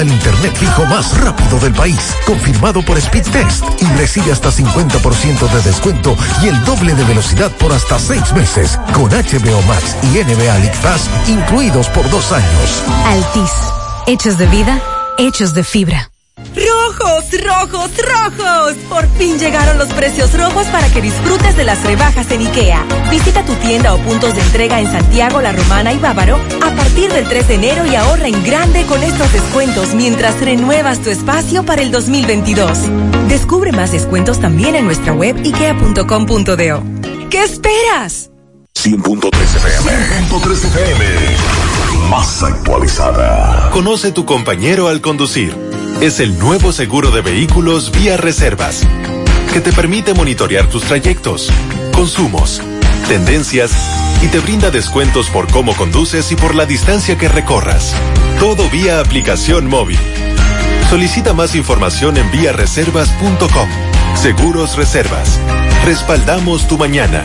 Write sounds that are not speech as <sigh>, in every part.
El internet fijo más rápido del país, confirmado por Speedtest y recibe hasta 50% de descuento y el doble de velocidad por hasta seis meses con HBO Max y NBA League Pass incluidos por dos años. Altis, hechos de vida, hechos de fibra. Rojos, rojos, rojos. Por fin llegaron los precios rojos para que disfrutes de las rebajas en IKEA. Visita tu tienda o puntos de entrega en Santiago, La Romana y Bávaro a partir del 3 de enero y ahorra en grande con estos descuentos mientras renuevas tu espacio para el 2022. Descubre más descuentos también en nuestra web ikea.com.do. ¿Qué esperas? 100.3 FM. 100.3 FM. Más actualizada. Conoce tu compañero al conducir es el nuevo seguro de vehículos vía reservas, que te permite monitorear tus trayectos, consumos, tendencias y te brinda descuentos por cómo conduces y por la distancia que recorras. Todo vía aplicación móvil. Solicita más información en viareservas.com. Seguros Reservas. Respaldamos tu mañana.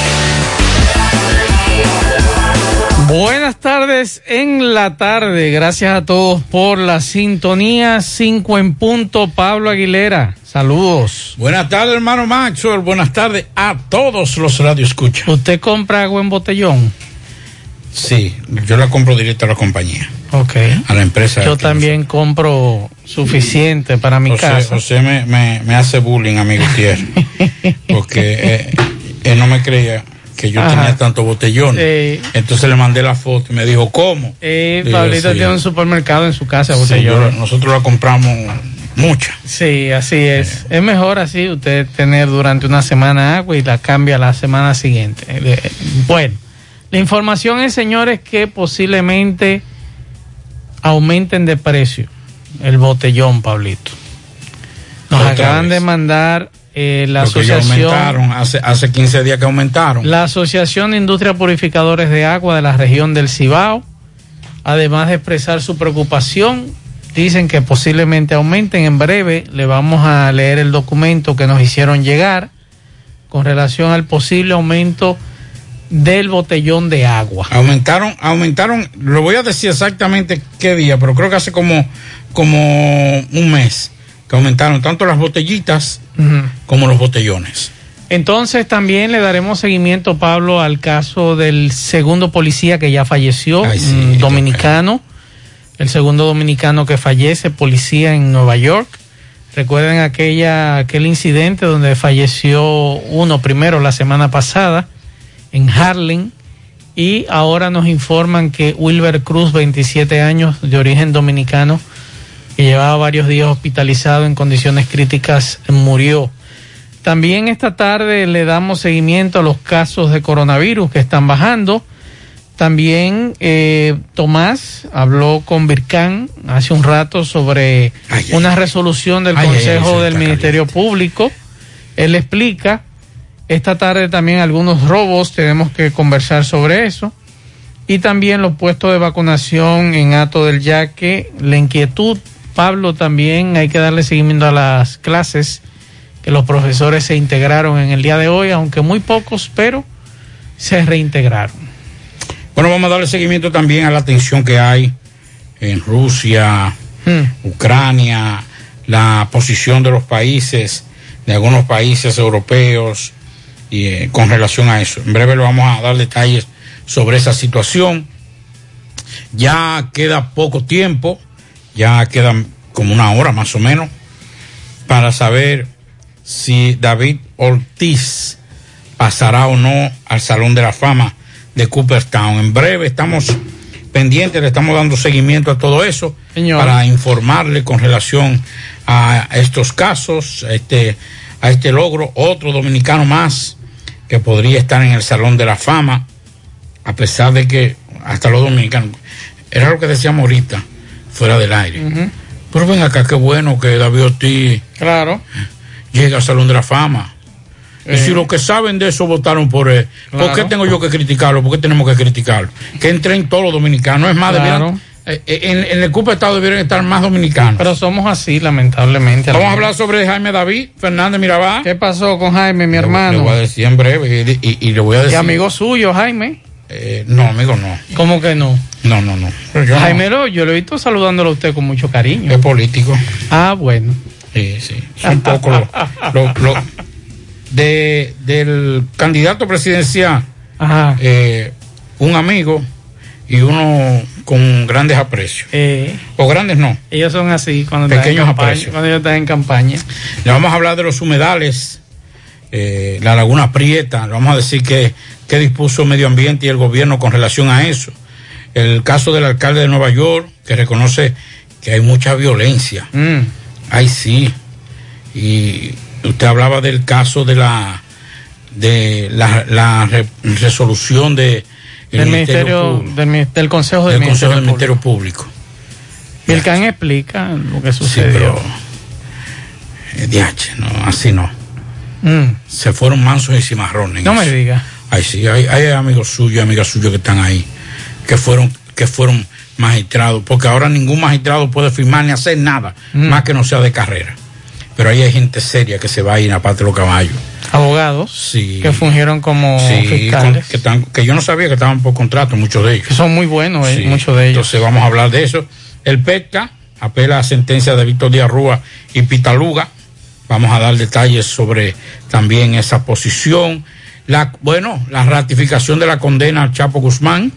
Buenas tardes en la tarde. Gracias a todos por la sintonía 5 en punto. Pablo Aguilera, saludos. Buenas tardes, hermano Maxwell. Buenas tardes a todos los radioescuchas. ¿Usted compra agua en botellón? Sí, yo la compro directo a la compañía. Ok. A la empresa. Yo también compro suficiente para mi José, casa. José me, me, me hace bullying a mi Gutiérrez. <laughs> porque eh, él no me creía que yo Ajá. tenía tantos botellones. Sí. Entonces le mandé la foto y me dijo, ¿cómo? Digo, Pablito sí. tiene un supermercado en su casa, Sí, botellón. nosotros la compramos mucha. Sí, así es. Es mejor así usted tener durante una semana agua y la cambia la semana siguiente. Eh, Bueno, la información es, señores, que posiblemente aumenten de precio el botellón, Pablito. Nos Otra acaban vez. de mandar eh, la Porque asociación. aumentaron, hace, hace 15 días que aumentaron. La Asociación de Industria Purificadores de Agua de la región del Cibao, además de expresar su preocupación, dicen que posiblemente aumenten en breve. Le vamos a leer el documento que nos hicieron llegar con relación al posible aumento del botellón de agua. Aumentaron, aumentaron, lo voy a decir exactamente qué día, pero creo que hace como, como un mes que aumentaron tanto las botellitas Como los botellones. Entonces también le daremos seguimiento, Pablo, al caso del segundo policía que ya falleció, Ay, sí, dominicano, el segundo dominicano que fallece, policía en Nueva York. Recuerden aquella, aquel incidente donde falleció uno primero la semana pasada en Harlem y ahora nos informan que Wilber Cruz, 27 años, de origen dominicano, que llevaba varios días hospitalizado en condiciones críticas, murió. También esta tarde le damos seguimiento a los casos de coronavirus que están bajando. También eh, Tomás habló con Vircán hace un rato sobre Ay, una ay. resolución del Ay, Consejo del Ministerio Público. Él explica. Esta tarde también algunos robos, tenemos que conversar sobre eso. Y también los puestos de vacunación en Ato del Yaque, la inquietud. Pablo, también hay que darle seguimiento a las clases que los profesores se integraron en el día de hoy, aunque muy pocos, pero se reintegraron. Bueno, vamos a darle seguimiento también a la tensión que hay en Rusia, Hmm. Ucrania, la posición de los países, de algunos países europeos, y eh, con relación a eso. En breve le vamos a dar detalles sobre esa situación. Ya queda poco tiempo Ya quedan como una hora más o menos para saber si David Ortiz pasará o no al Salón de la Fama de Cooperstown. En breve estamos pendientes, le estamos dando seguimiento a todo eso para informarle con relación a estos casos, a este, a este logro, otro dominicano más que podría estar en el Salón de la Fama, a pesar de que hasta los dominicanos, era lo que decíamos ahorita, fuera del aire. Pero ven acá, qué bueno que David Ortiz claro. llega al Salón de la Fama. Y si los que saben de eso votaron por él, ¿por qué tengo yo que criticarlo? ¿Por qué tenemos que criticarlo? Que entren todos los dominicanos. Es más, Claro. debieran- eh, en, en el Cupa Estado debieran estar más dominicanos. Pero somos así, lamentablemente. Vamos a hablar sobre Jaime David Fernández Mirabal. ¿Qué pasó con Jaime, mi Le hermano? voy a decir en breve y, y- y le voy a ¿Y decir. amigo suyo, Jaime? Eh, no, amigo, no. ¿Cómo que no? No, no, no. Yo. Jaime, yo lo he visto saludándolo a usted con mucho cariño. Es político. Ah, bueno. Sí, sí. Es un poco lo, de, del candidato presidencial, Ajá. eh, un amigo y uno con grandes aprecios. Eh, O grandes no. ellos son así cuando están en Pequeños campaña. aprecios. Cuando ellos están en campaña. Le vamos a hablar de los humedales, eh, la Laguna Prieta, le vamos a decir que, que dispuso Medio Ambiente y el gobierno con relación a eso. El caso del alcalde de Nueva York, que reconoce que hay mucha violencia. Mm. Ay, sí. Y usted hablaba del caso de la de la, la re- resolución de el Del Ministerio, Público, del, Consejo del del Consejo del Ministerio Ministerio Público. Público. Milcan explica lo que Sí, sucedió. pero eh, DH, no, así no. Mm. Se fueron mansos y cimarrones. No me eso. diga. Ay, sí, hay, hay amigos suyos, amigas suyas que están ahí, que fueron, que fueron magistrados, porque ahora ningún magistrado puede firmar ni hacer nada, Mm. más que no sea de carrera. Pero ahí hay gente seria que se va a ir a parte los caballos. Abogados Sí. que fungieron como Sí, fiscales. con- que, yo no sabía que estaban por contrato, muchos de ellos. que son muy buenos, eh, Sí. muchos de ellos. Entonces vamos a hablar de eso. El PETCA apela a sentencia de Víctor Díaz Rúa y Pitaluga. Vamos a dar detalles sobre también esa posición. La, bueno, la ratificación de la condena al Chapo Guzmán,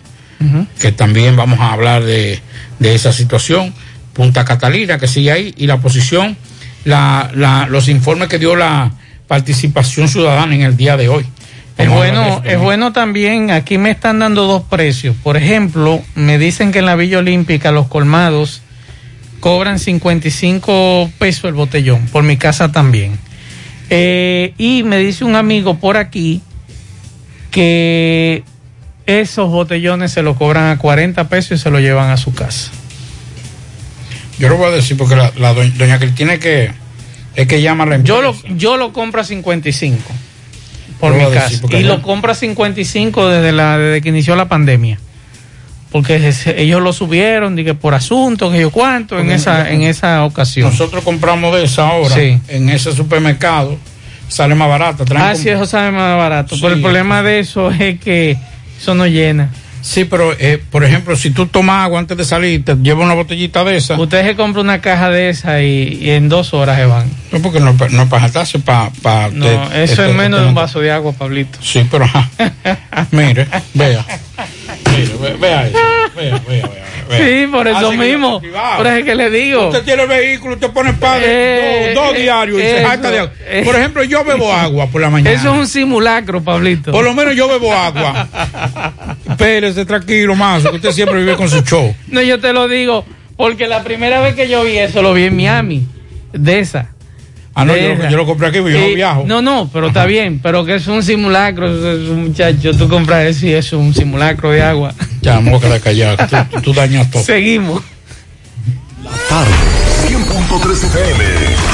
Que también vamos a hablar de, de esa situación. Punta Catalina, que sigue ahí, y la posición, la, la, los informes que dio la participación ciudadana en el día de hoy. Es bueno, es también. bueno también, aquí me están dando dos precios. Por ejemplo, me dicen que en la Villa Olímpica los colmados cobran 55 pesos el botellón, por mi casa también. Eh, y me dice un amigo por aquí que esos botellones se los cobran a 40 pesos y se los llevan a su casa. Yo lo voy a decir porque la, la doña, doña Cristina es que, es que llama a la empresa. Yo lo, yo lo compro a 55 por Lo mi casa. Y allá- lo compro a 55 desde, la, desde que inició la pandemia. Porque ellos lo subieron, dije, por asunto, que yo cuánto, en esa, en esa ocasión. Nosotros compramos de esa ahora Sí. en ese supermercado, sale más traen Ah, sí, eso sabe más barato. Sí, pero el problema de eso es que eso no llena. Sí, pero eh, por ejemplo, si tú tomas agua antes de salir, te llevas una botellita de esa. Usted se compra una caja de esa y, y en dos horas se van. No, porque no, no es para saltarse, para. Pa, No, te- eso te- es menos te- de un vaso de agua, Pablito. Sí, pero ajá. <laughs> Mire, vea. Mire, ve- vea eso. Vea, vea, vea. vea. Sí, por eso Así que mismo. Por eso es que le digo. Usted tiene el vehículo, usted pone padre Eh, dos, dos eh, diarios y se jacta de agua. eh. Por ejemplo, yo bebo agua por la mañana. Eso es un simulacro, Pablito. Por lo menos yo bebo agua. <laughs> Espérese, tranquilo, más, usted siempre vive con su show. No, yo te lo digo, porque la primera vez que yo vi eso lo vi en Miami, de esa. Ah, no, yo, lo- esa. yo lo compré aquí, porque yo no viajo. No, no, pero está bien, pero que es un simulacro, es un muchacho, tú compras eso y eso es un simulacro de agua. Ya, me voy a quedar callado. Tú, <laughs> tú dañas todo. Seguimos. Tarde. 100.3 FM.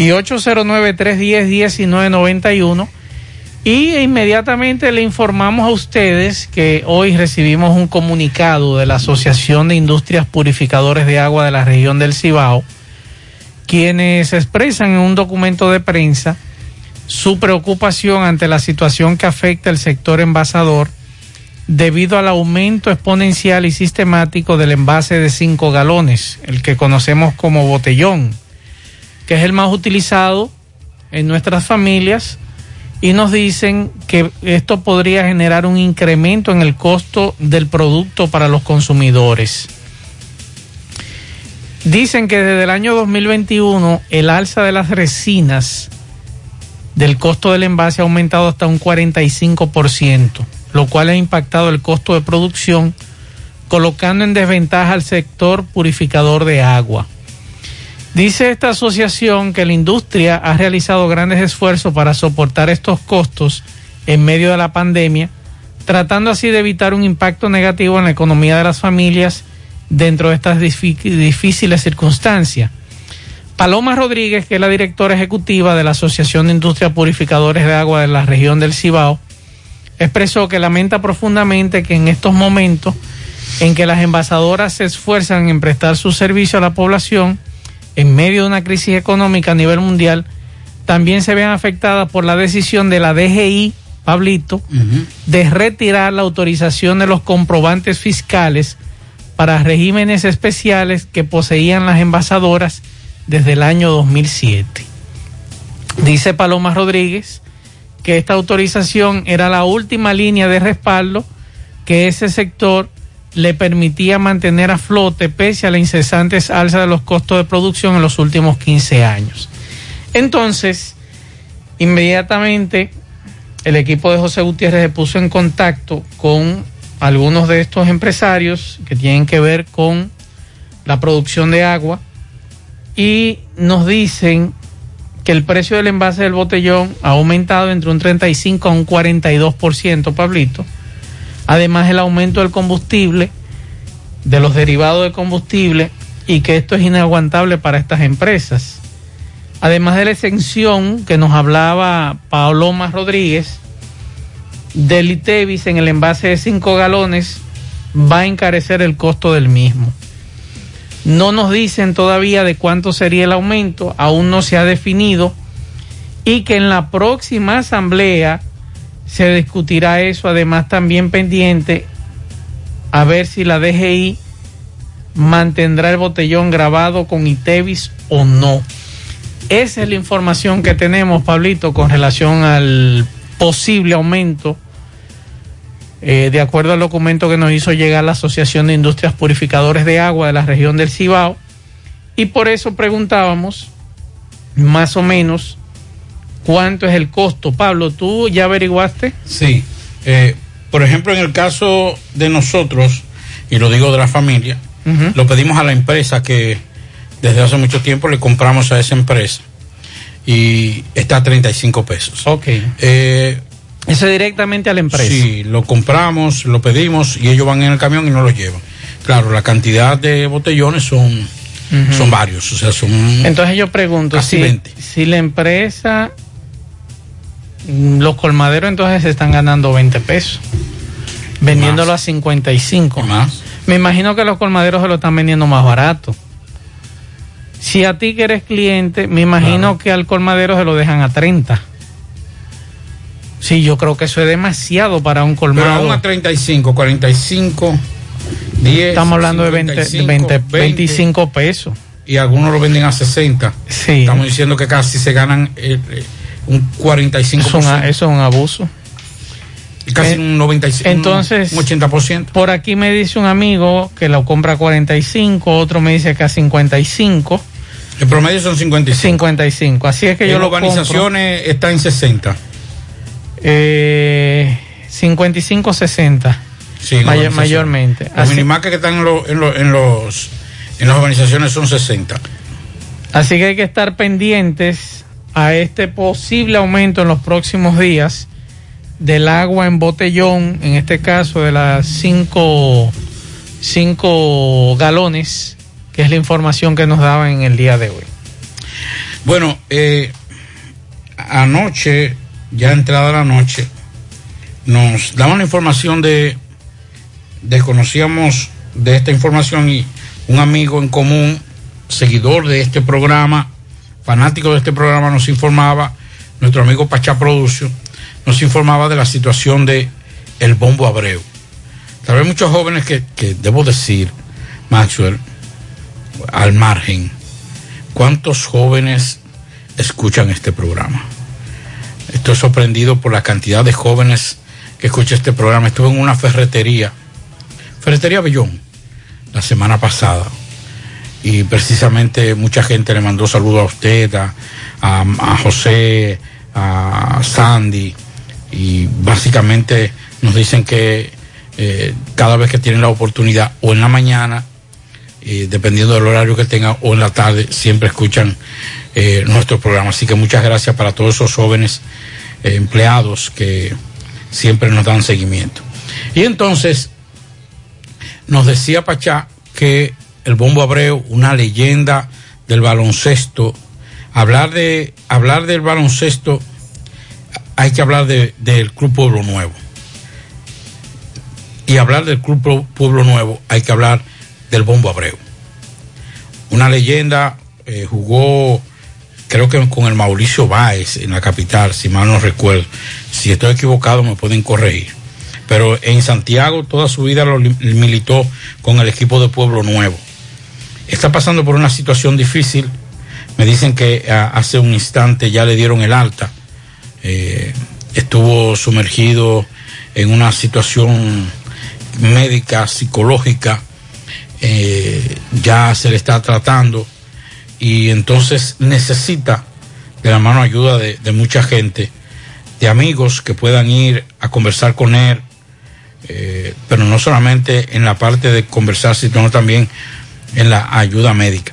y 809-310-1991. Y inmediatamente le informamos a ustedes que hoy recibimos un comunicado de la Asociación de Industrias Purificadores de Agua de la región del Cibao, quienes expresan en un documento de prensa su preocupación ante la situación que afecta el sector envasador debido al aumento exponencial y sistemático del envase de 5 galones, el que conocemos como botellón, que es el más utilizado en nuestras familias y nos dicen que esto podría generar un incremento en el costo del producto para los consumidores. Dicen que desde el año 2021 el alza de las resinas del costo del envase ha aumentado hasta un 45% lo cual ha impactado el costo de producción, colocando en desventaja al sector purificador de agua. Dice esta asociación que la industria ha realizado grandes esfuerzos para soportar estos costos en medio de la pandemia, tratando así de evitar un impacto negativo en la economía de las familias dentro de estas difíciles circunstancias. Paloma Rodríguez, que es la directora ejecutiva de la Asociación de Industrias Purificadores de Agua de la región del Cibao, expresó que lamenta profundamente que en estos momentos en que las envasadoras se esfuerzan en prestar su servicio a la población en medio de una crisis económica a nivel mundial, también se vean afectadas por la decisión de la DGI, Pablito, de retirar la autorización de los comprobantes fiscales para regímenes especiales que poseían las envasadoras desde el año 2007. Dice Paloma Rodríguez esta autorización era la última línea de respaldo que ese sector le permitía mantener a flote pese a la incesante alza de los costos de producción en los últimos 15 años. Entonces, inmediatamente el equipo de José Gutiérrez se puso en contacto con algunos de estos empresarios que tienen que ver con la producción de agua y nos dicen que el precio del envase del botellón ha aumentado entre un 35 a un 42%, Pablito. Además, el aumento del combustible, de los derivados de combustible, y que esto es inaguantable para estas empresas. Además de la exención que nos hablaba Paoloma Rodríguez, del ITEVIS en el envase de 5 galones va a encarecer el costo del mismo. No nos dicen todavía de cuánto sería el aumento, aún no se ha definido y que en la próxima asamblea se discutirá eso, además también pendiente a ver si la DGI mantendrá el botellón grabado con ITEVIS o no. Esa es la información que tenemos, Pablito, con relación al posible aumento, eh, de acuerdo al documento que nos hizo llegar la Asociación de Industrias Purificadores de Agua de la región del Cibao. Y por eso preguntábamos más o menos cuánto es el costo. Pablo, ¿tú ya averiguaste? Sí. Eh, por ejemplo, en el caso de nosotros, y lo digo de la familia, lo pedimos a la empresa que desde hace mucho tiempo le compramos a esa empresa y está a 35 pesos. Ok. Eh, Eso directamente a la empresa. Sí, lo compramos, lo pedimos y ellos van en el camión y nos lo llevan. Claro, la cantidad de botellones son, son varios, o sea, son... Entonces yo pregunto, si, 20. si la empresa, los colmaderos entonces se están ganando 20 pesos, vendiéndolo a 55. Más. Me imagino que los colmaderos se lo están vendiendo más barato. Si a ti que eres cliente, me imagino que al colmadero se lo dejan a 30. Sí, yo creo que eso es demasiado para un Pero colmado. aún a 35, 45, 10. Estamos hablando de 20, 20, 25 pesos. Y algunos lo venden a 60. Sí. Estamos diciendo que casi se ganan eh, eh, un 45%. Eso es un, eso es un abuso. casi Eh, un 95, entonces- un 80%. Por aquí me dice un amigo que lo compra a 45, otro me dice que a 55. El promedio son 55. 55. Así es que yo en lo organizaciones está en 60. Eh, 55, 60. Sí, mayormente. Los Así, minimarcas que están en, lo- en, lo- en los, en las organizaciones son 60. así que hay que estar pendientes a este posible aumento en los próximos días del agua en botellón, en este caso de las 5 cinco galones, que es la información que nos daban en el día de hoy. Bueno, eh, anoche, ya entrada la noche, nos daban la información de, desconocíamos de esta información y un amigo en común, seguidor de este programa, fanático de este programa, nos informaba, nuestro amigo Pachá Producio, nos informaba de la situación de el Bombo Abreu. Tal vez muchos jóvenes que, que debo decir, Maxwell, al margen, ¿cuántos jóvenes escuchan este programa? Estoy sorprendido por la cantidad de jóvenes que escuchan este programa. Estuve en una ferretería, Ferretería Bellón, la semana pasada. Y precisamente mucha gente le mandó saludos a usted, a, a- José, a Sandy. Y básicamente nos dicen que eh, cada vez que tienen la oportunidad, o en la mañana, eh, dependiendo del horario que tengan, o en la tarde, siempre escuchan eh, nuestro programa. Así que muchas gracias para todos esos jóvenes empleados que siempre nos dan seguimiento. Y entonces, nos decía Pachá que el Bombo Abreu, una leyenda del baloncesto, hablar de hablar del baloncesto, hay que hablar de- del Club Pueblo Nuevo. Y hablar del Club Pue- Pueblo Nuevo, hay que hablar del Bombo Abreu. Una leyenda, eh, jugó, creo que con el Mauricio Báez en la capital, si mal no recuerdo. Si estoy equivocado, me pueden corregir. Pero en Santiago toda su vida lo li- militó con el equipo de Pueblo Nuevo. Está pasando por una situación difícil. Me dicen que ah, hace un instante ya le dieron el alta. Eh, estuvo sumergido en una situación médica, psicológica, eh, ya se le está tratando y entonces necesita de la mano ayuda de, mucha gente, de amigos que puedan ir a conversar con él, eh, pero no solamente en la parte de conversar, sino también en la ayuda médica.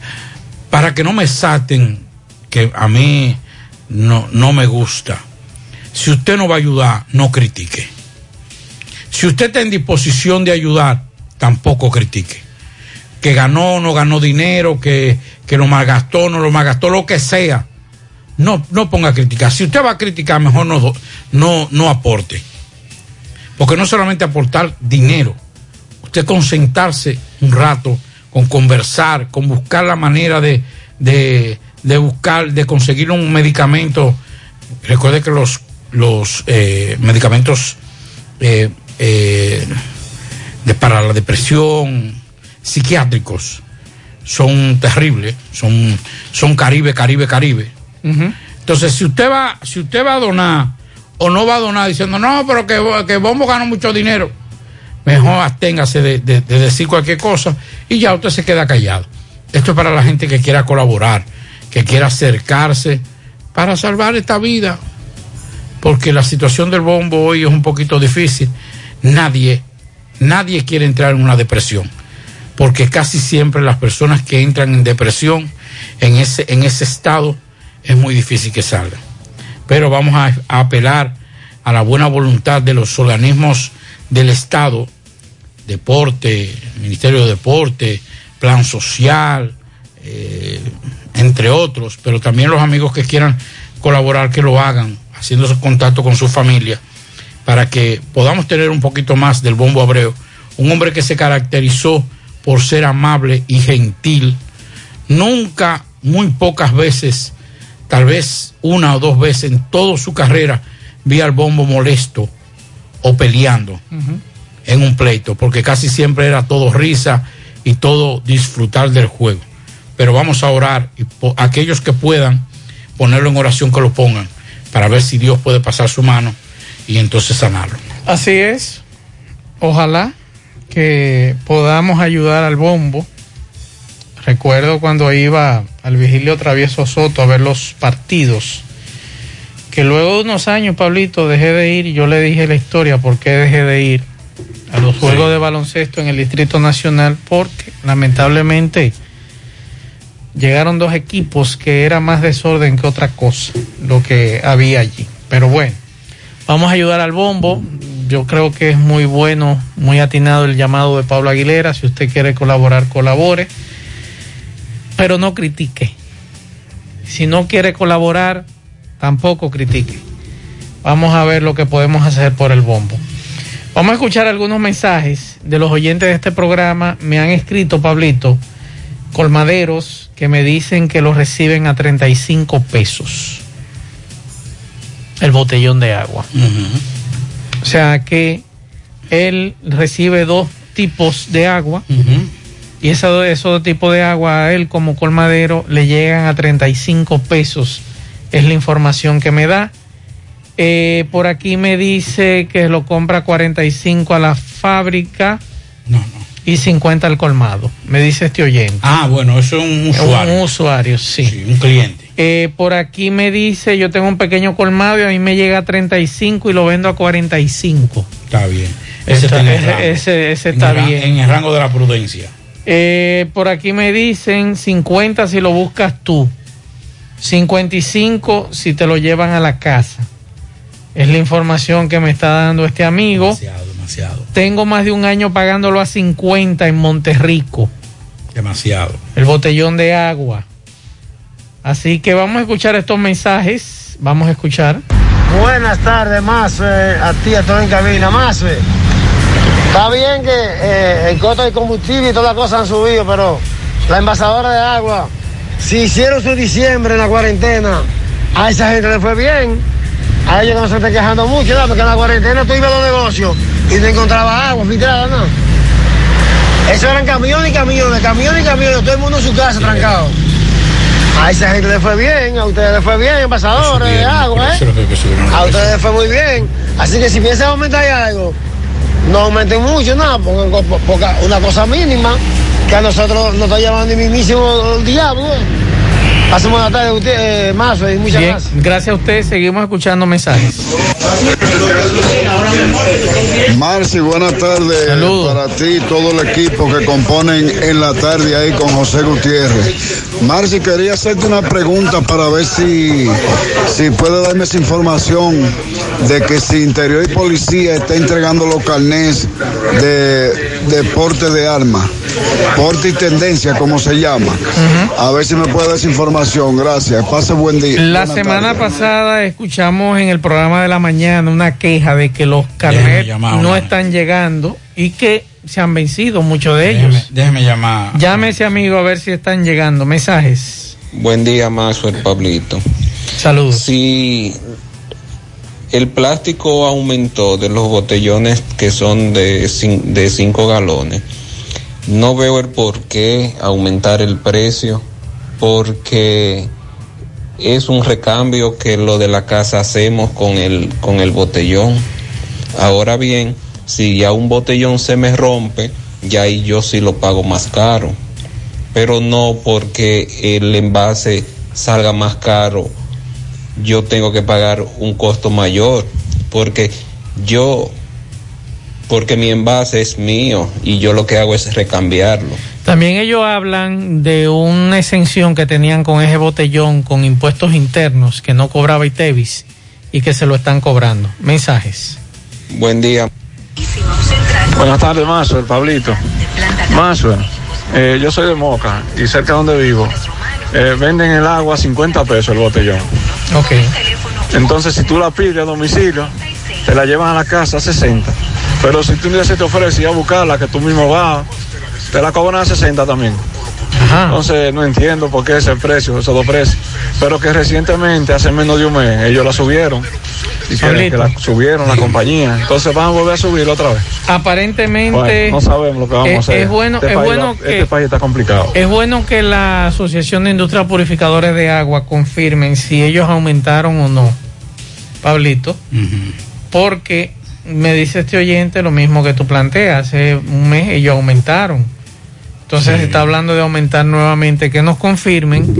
Para que no me saten, que a mí no, no me gusta. Si usted no va a ayudar, no critique. Si usted está en disposición de ayudar, tampoco critique. Que ganó no ganó dinero, que, que lo malgastó no lo malgastó, lo que sea. No, no ponga a criticar. Si usted va a criticar, mejor no, no, no aporte. Porque no solamente aportar dinero, usted concentrarse un rato, con conversar, con buscar la manera de, de, de buscar, de conseguir un medicamento. Recuerde que los, los eh, medicamentos eh, eh, de, para la depresión psiquiátricos son terribles, son, son Caribe, Caribe, Caribe. Entonces, si usted va, si usted va a donar o no va a donar diciendo, no, pero que, que Bombo ganó mucho dinero, mejor absténgase de, de, de, decir cualquier cosa y ya usted se queda callado. Esto es para la gente que quiera colaborar, que quiera acercarse para salvar esta vida, porque la situación del bombo hoy es un poquito difícil. Nadie, nadie quiere entrar en una depresión, porque casi siempre las personas que entran en depresión, en ese, en ese estado, es muy difícil que salgan. Pero vamos a apelar a la buena voluntad de los organismos del Estado, deporte, Ministerio de Deporte, Plan Social, eh, entre otros, pero también los amigos que quieran colaborar, que lo hagan, haciendo contacto con su familia, para que podamos tener un poquito más del Bombo Abreu, un hombre que se caracterizó por ser amable y gentil, nunca, muy pocas veces, tal vez una o dos veces en toda su carrera, vi al bombo molesto o peleando. En un pleito, porque casi siempre era todo risa y todo disfrutar del juego. Pero vamos a orar y aquellos que puedan ponerlo en oración que lo pongan para ver si Dios puede pasar su mano y entonces sanarlo. Así es. Ojalá que podamos ayudar al bombo. Recuerdo cuando iba al Vigilio Travieso Soto a ver los partidos que luego de unos años, Pablito, dejé de ir y yo le dije la historia por qué dejé de ir a los juegos sí. de baloncesto en el Distrito Nacional, porque lamentablemente llegaron dos equipos que era más desorden que otra cosa, lo que había allí. Pero bueno, vamos a ayudar al bombo. Yo creo que es muy bueno, muy atinado el llamado de Pablo Aguilera. Si usted quiere colaborar, colabore. Pero no critique. Si no quiere colaborar, tampoco critique. Vamos a ver lo que podemos hacer por el bombo. Vamos a escuchar algunos mensajes de los oyentes de este programa. Me han escrito, Pablito, colmaderos que me dicen que los reciben a 35 pesos el botellón de agua. Uh -huh. O sea que él recibe dos tipos de agua uh -huh. y esos, esos dos tipos de agua a él como colmadero le llegan a 35 pesos es la información que me da. Eh, por aquí me dice que lo compra 45 a la fábrica. No, no. Y 50 al colmado, me dice este oyente. Ah, bueno, eso es un usuario. Un usuario, sí. sí un cliente. Eh, por aquí me dice, yo tengo un pequeño colmado y a mí me llega a 35 y lo vendo a 45. Está bien. Ese está, está, ese, ese, ese está en bien. En el rango de la prudencia. Eh, por aquí me dicen 50 si lo buscas tú. 55 si te lo llevan a la casa. Es la información que me está dando este amigo. Demasiado, demasiado. Tengo más de un año pagándolo a 50 en Monterrico. Demasiado. El botellón de agua. Así que vamos a escuchar estos mensajes. Vamos a escuchar. Buenas tardes, más a ti, a todo en cabina, más Está bien que eh, el costo de combustible y todas las cosas han subido, pero la envasadora de agua si hicieron su diciembre en la cuarentena, a esa gente le fue bien. A ellos no se están quejando mucho, ¿no? porque en la cuarentena tú ibas a los negocios y no encontrabas agua filtrada, ¿no? Eso eran camiones y camiones, camiones y camiones, todo el mundo en su casa trancado. A esa gente le fue bien, a ustedes les fue bien, envasadores de agua, ¿eh? A ustedes les fue muy bien. Así que si piensan aumentar algo, no aumenten mucho, nada, pongan una cosa mínima, que a nosotros nos está llevando el mismísimo el diablo. Hace buena tarde, usted, eh, y muchas Bien, gracias. gracias a usted. Seguimos escuchando mensajes. Marci, buenas tardes para ti y todo el equipo que componen en la tarde ahí con José Gutiérrez. Marci, quería hacerte una pregunta para ver si, si puede darme esa información de que si Interior y Policía está entregando los carnés de, de porte de armas, porte y tendencia, como se llama. A ver si me puede dar esa información. Gracias. Pase buen día. La Buenas semana pasada escuchamos en el programa de la mañana una queja de que los carnets no están llegando y que se han vencido muchos de Déjeme, ellos. déjeme llamar. Llame ese amigo a ver si están llegando mensajes. Buen día, Mazo, el Pablito. Saludos. Si el plástico aumentó de los botellones que son de 5 galones, no veo el por qué aumentar el precio, porque es un recambio que lo de la casa hacemos con el, con el botellón. Ahora bien, si ya un botellón se me rompe, ya yo sí lo pago más caro pero no porque el envase salga más caro, yo tengo que pagar un costo mayor, porque yo, porque mi envase es mío y yo lo que hago es recambiarlo. También ellos hablan de una exención que tenían con ese botellón con impuestos internos que no cobraba ITEVIS y que se lo están cobrando. Mensajes. Buen día. Buenas tardes, Mazo, el Pablito. Mazo, eh, yo soy de Moca y cerca de donde vivo eh, venden el agua a 50 pesos el botellón. Ok. Entonces, si tú la pides a domicilio, te la llevan a la casa a 60. Pero si tú un día se te ofrece ir a buscarla, que tú mismo vas, te la cobran a 60 también. Entonces, no entiendo por qué ese precio, esos dos precios. Pero que recientemente, hace menos de un mes, ellos la subieron. Y que la subieron la compañía. Entonces van a volver a subirla otra vez. Aparentemente Bueno, no sabemos lo que vamos es, a hacer. es bueno, Este es país bueno va- que Este país está complicado. es bueno que la Asociación de Industrias Purificadores de Agua confirmen si ellos aumentaron o no. Pablito, porque me dice este oyente lo mismo que tú planteas. Hace un mes ellos aumentaron. Entonces se está hablando de aumentar nuevamente, que nos confirmen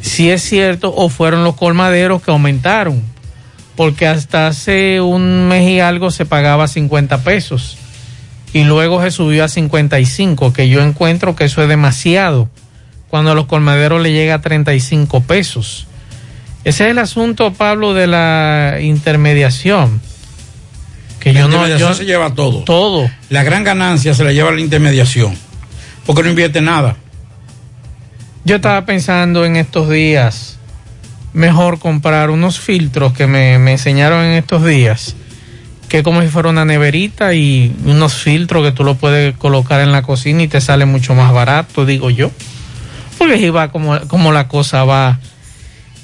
si es cierto o fueron los colmaderos que aumentaron. Porque hasta hace un mes y algo se pagaba 50 pesos y luego se subió a 55, que yo encuentro que eso es demasiado cuando a los colmaderos le llega a 35 pesos. Ese es el asunto, Pablo, de la intermediación. Que La yo no intermediación yo- se lleva todo. Todo. La gran ganancia se la lleva la intermediación. Porque no invierte nada. Yo estaba pensando en estos días, mejor comprar unos filtros que me, me enseñaron en estos días, que como si fuera una neverita y unos filtros que tú lo puedes colocar en la cocina y te sale mucho más barato, digo yo. Porque si va como, como la cosa va,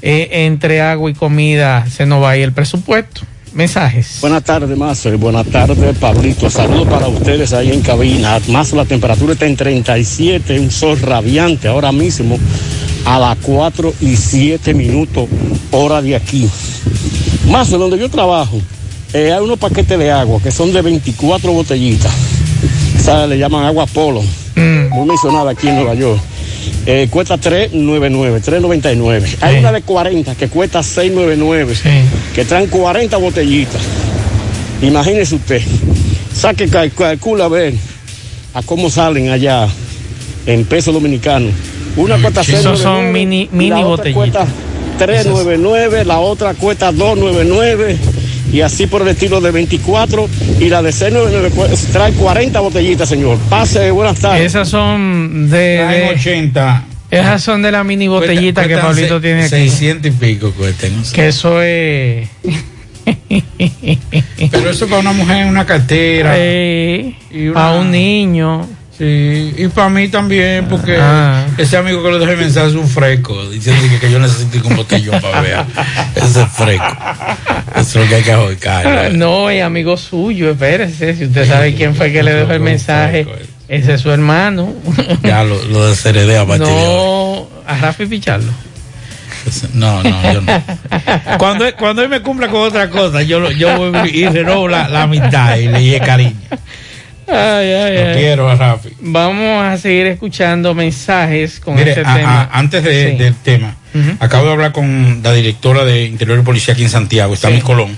eh, entre agua y comida se nos va ahí el presupuesto. Mensajes. Buenas tardes, Mazo. y Buenas tardes, Pablito. Saludos para ustedes ahí en cabina. Más la temperatura está en 37, un sol radiante ahora mismo a las 4 y 7 minutos, hora de aquí. Mazo, donde yo trabajo, eh, hay unos paquetes de agua que son de 24 botellitas. Esa le llaman agua polo. Muy mencionada aquí en Nueva York. Eh, cuesta 3.99, 3.99. Hay una de 40 que cuesta 6.99, que traen 40 botellitas. Imagínese usted, saque, cal- calcula a ver a cómo salen allá en peso dominicano. Una cuesta Sí, esos son 6.99, mini- mini la otra botellitas. cuesta 3.99, la otra cuesta 2.99 y así por el estilo de 24 y la de 6.99 pues, trae 40 botellitas, señor. Pase, buenas tardes. Esas son de, Traen de- 80. esas son de la mini botellita que Pablito se- tiene aquí. 600 y pico cuestan. no sé. Que eso es. Pero eso para una mujer en una cartera. <laughs> Y una- Para un niño. Sí, y para mí también, porque Ah. ese amigo que le dejé el mensaje es un fresco, diciendo que, que yo necesito con botellón para ver. Ese es fresco. Eso es lo que hay que ahorcar. No, es amigo suyo, espérese. Si usted sabe quién fue que le dejó el mensaje, ese es su hermano. Ya lo, lo desheredé a <laughs> partir. No, a Rafi Pichardo. No, no, yo no. Cuando, cuando él me cumpla con otra cosa, yo, yo voy y renovo la, la mitad y le lleve cariño. Ay, ay, Lo quiero, Rafi. Vamos a seguir escuchando mensajes con Mire, este a- a- tema. antes de- Sí. del tema, acabo de hablar con la directora de Interior y Policía aquí en Santiago, está Sí. Colón.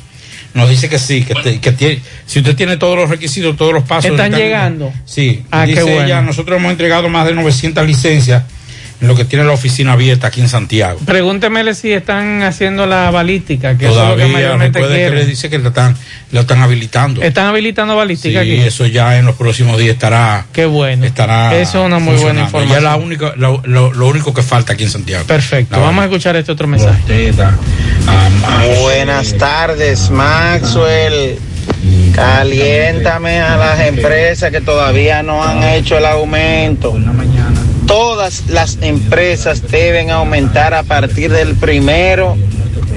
Nos dice que sí, que, te- que tiene, si usted tiene todos los requisitos, todos los pasos. ¿Están llegando? Sí. Ah, dice qué bueno. ella, nosotros hemos entregado más de 900 licencias en lo que tiene la oficina abierta aquí en Santiago. Pregúntemele si están haciendo la balística, que eso es lo que Todavía, mayormente que quieren. le dice que lo están, lo están habilitando. Están habilitando Sí, balística aquí. eso ya en los próximos días estará. Qué bueno. Estará Eso es una muy buena información. Ya es la única, lo, lo- lo único que falta aquí en Santiago. Perfecto. La Vamos a escuchar este otro mensaje. Buenas tardes, Maxwell. Caliéntame a las empresas que todavía no han hecho el aumento. Todas las empresas deben aumentar a partir del primero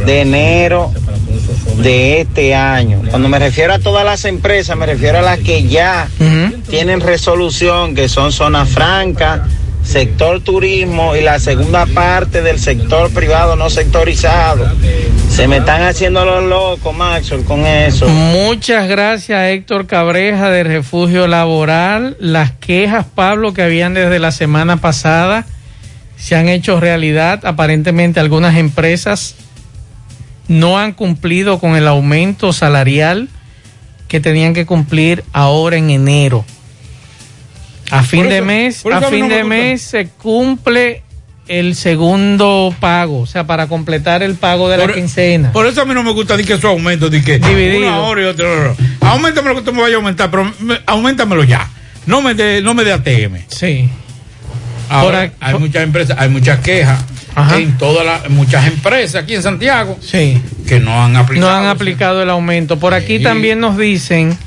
de enero de este año. Cuando me refiero a todas las empresas, me refiero a las que ya tienen resolución, que son zona franca, sector turismo y la segunda parte del sector privado no sectorizado. Se me están haciendo los locos, Maxwell, con eso. Muchas gracias, Héctor Cabreja de Refugio Laboral. Las quejas, Pablo, que habían desde la semana pasada se han hecho realidad. Aparentemente algunas empresas no han cumplido con el aumento salarial que tenían que cumplir ahora en enero. A fin de mes, a fin no me de gusta. mes se cumple el segundo pago, o sea, para completar el pago de la Por- quincena. Por eso a mí no me gusta ni que su aumento, ni que Dividido. una hora y otra hora. Aumentamelo que tú me vayas a aumentar, pero me- aumentamelo ya. No me dé no me dé ATM. Sí. Ahora, aquí- hay muchas empresas, hay muchas quejas Ajá. en todas las muchas empresas aquí en Santiago Sí. que no han aplicado. No han aplicado el aumento. Por aquí Sí. también nos dicen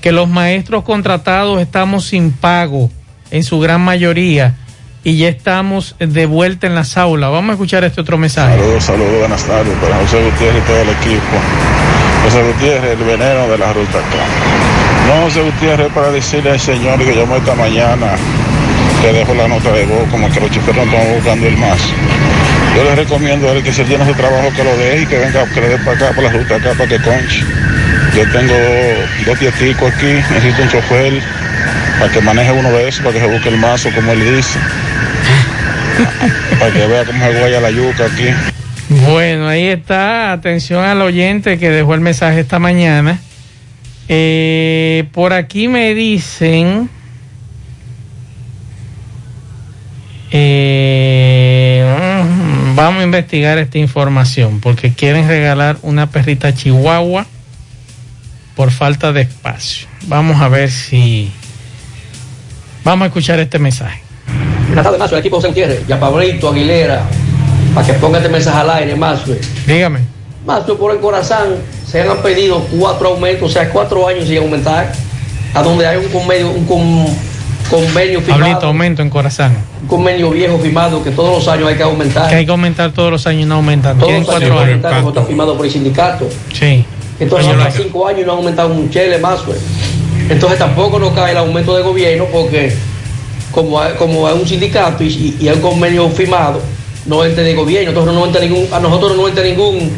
que los maestros contratados estamos sin pago en su gran mayoría y ya estamos de vuelta en las aulas. Vamos a escuchar este otro mensaje. Saludos, saludos, buenas tardes para José Gutiérrez y todo el equipo. José Gutiérrez, el veneno de la ruta acá. No, José Gutiérrez, para decirle al señor que llamó esta mañana que dejó la nota de voz, como que los choferes no están buscando el más. Yo le recomiendo a él que si él tiene su trabajo que lo deje y que venga, que le dé para acá, para la ruta acá, para que conche. Yo tengo dos tieticos aquí, necesito un chofer para que maneje uno de esos, para que se busque el mazo, como él dice. para que vea cómo se guaya la yuca aquí. Bueno, ahí está. Atención al oyente que dejó el mensaje esta mañana. Eh, por aquí me dicen. eh, vamos a investigar esta información porque quieren regalar una perrita chihuahua por falta de espacio. Vamos a ver si. Vamos a escuchar este mensaje. Buenas tardes, Mazo, el equipo José Gutiérrez, ya Pablito Aguilera, para que ponga este mensaje al aire, Mazo. Dígame. Mazo, por el corazón, se han pedido cuatro aumentos, o sea, cuatro años sin aumentar, a donde hay un convenio, un con- convenio Pablito, firmado, aumento en corazón. un convenio viejo firmado que todos los años hay que aumentar. Que hay que aumentar todos los años y no aumentan. Todos Tienen los años aumentar, como está firmado por el sindicato. Sí. Entonces, hasta cinco años no ha aumentado un chele más, pues. Entonces tampoco nos cae el aumento de gobierno porque como hay, como hay un sindicato y, y- hay un convenio firmado, no entra de gobierno, entonces no entra ningún, a nosotros no entra ningún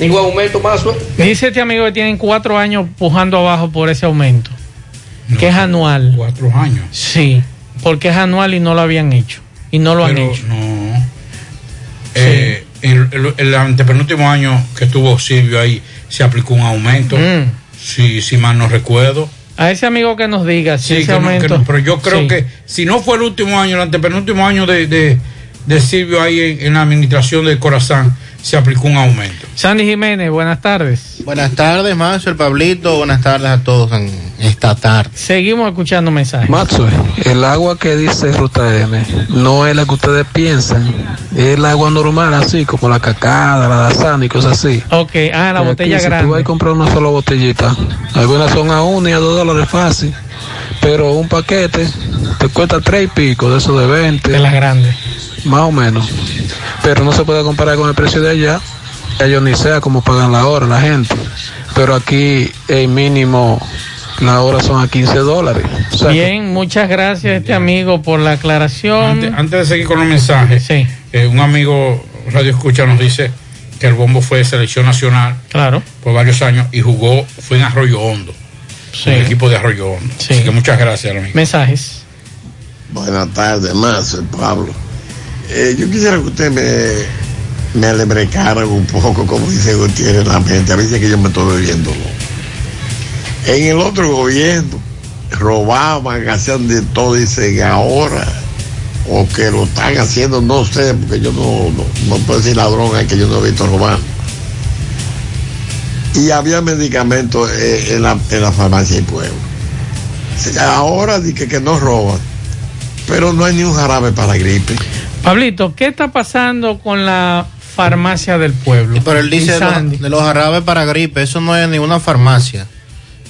ningún aumento más. Dice este amigo que tienen cuatro años pujando abajo por ese aumento. que es anual. Cuatro años. Sí, porque es anual y no lo habían hecho. Y no lo han hecho. No. Eh, el, el- el antepenúltimo año que estuvo Silvio ahí se aplicó un aumento. Mm. Si, si mal no recuerdo. A ese amigo que nos diga si Sí, ese que no- que no, pero yo creo Sí. que si no fue el último año, el antepenúltimo año de, de, de Silvio ahí en, en la administración del Corazán, se aplicó un aumento. Sandy Jiménez, buenas tardes. Buenas tardes, Mazo, el Pablito. Buenas tardes a todos en esta tarde. Seguimos escuchando mensajes. Maxwell, el agua que dice Ruta M no es la que ustedes piensan, es el agua normal, así como la cacada, la dazana y cosas así. Ok, ah, la Pero botella aquí, Si tú grande. vas a comprar una sola botellita, algunas son a uno y a dos dólares fácil, pero un paquete te cuesta tres y pico, de eso de 20. De las grandes. Más o menos. Pero no se puede comparar con el precio de allá. Ya yo ni sé cómo pagan la hora la gente. Pero aquí el mínimo, la hora son a 15 dólares. O sea que- Bien, muchas gracias a este amigo por la aclaración. Antes, antes de seguir con los mensajes, eh, un amigo Radio Escucha nos dice que el bombo fue de selección nacional. Claro. Por varios años y jugó, fue en Arroyo Hondo. Sí. El equipo de Arroyo Hondo. Sí. Así que muchas gracias, amigo. Mensajes. Buenas tardes, más, Pablo. Eh, yo quisiera que usted me, me alebrecara un poco, como dice Gutiérrez, la mente. A veces que yo me estoy bebiendo. En el otro gobierno robaban, hacían de todo, dicen ahora, o que lo están haciendo, no sé, porque yo no, no, puedo decir ladrón, es que yo no he visto robar. Y había medicamentos eh, en, la, en la farmacia del pueblo. Ahora dije que no roban pero no hay ni un jarabe para gripe. Pablito, ¿qué está pasando con la farmacia del pueblo? pero él dice de los, jarabes para gripe, eso no es ni una farmacia,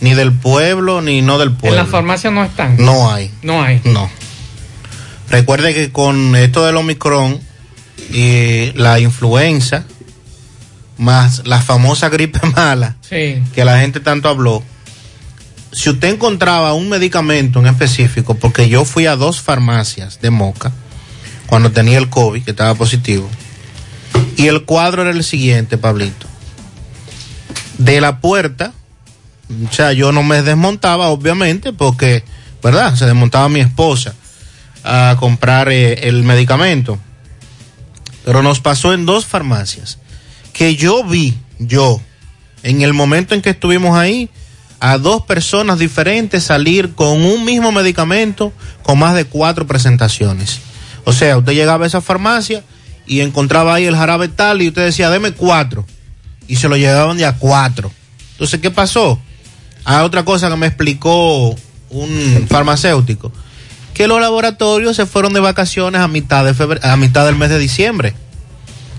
ni del pueblo, ni no del pueblo. ¿En la farmacia no están? No hay. No hay. No. Recuerde que con esto del Omicron y la influenza, más la famosa gripe <laughs> mala, que la gente tanto habló, si usted encontraba un medicamento en específico, porque yo fui a dos farmacias de Moca cuando tenía el COVID, que estaba positivo, y el cuadro era el siguiente, Pablito. De la puerta, o sea, yo no me desmontaba, obviamente, porque, ¿verdad? Se desmontaba mi esposa a comprar eh, el medicamento. Pero nos pasó en dos farmacias que yo vi, yo, en el momento en que estuvimos ahí, a dos personas diferentes salir con un mismo medicamento con más de cuatro presentaciones. O sea, usted llegaba a esa farmacia y encontraba ahí el jarabe tal y usted decía, deme cuatro. Y se lo llevaban de a cuatro. Entonces, ¿qué pasó? Hay ah, otra cosa que me explicó un farmacéutico, que los laboratorios se fueron de vacaciones a mitad, de febrero, a mitad del mes de diciembre.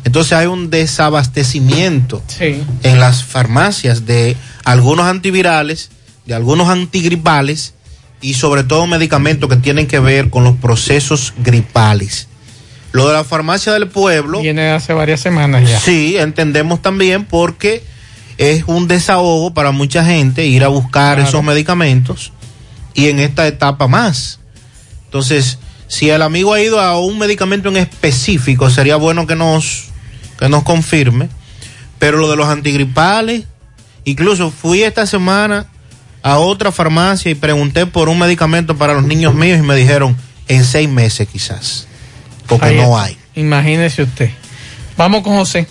Entonces hay un desabastecimiento en las farmacias de algunos antivirales, de algunos antigripales y sobre todo medicamentos que tienen que ver con los procesos gripales. Lo de la farmacia del pueblo. Viene hace varias semanas ya. Sí, entendemos también porque es un desahogo para mucha gente ir a buscar esos medicamentos y en esta etapa más. Entonces, si el amigo ha ido a un medicamento en específico, sería bueno que nos, que nos confirme. Pero lo de los antigripales, Incluso fui esta semana a otra farmacia y pregunté por un medicamento para los niños míos y me dijeron en seis meses quizás, porque no hay. Imagínese usted. Vamos con José.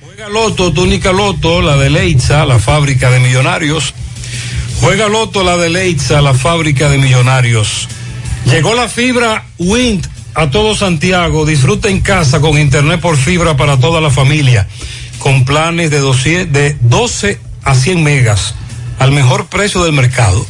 Juega Loto, túnica Loto, la de Leitza, la fábrica de millonarios. Juega Loto, la de Leitza, la fábrica de millonarios. Llegó la fibra Wind a todo Santiago. Disfruta en casa con internet por fibra para toda la familia. Con planes de 12, de 12 a 100 megas al mejor precio del mercado.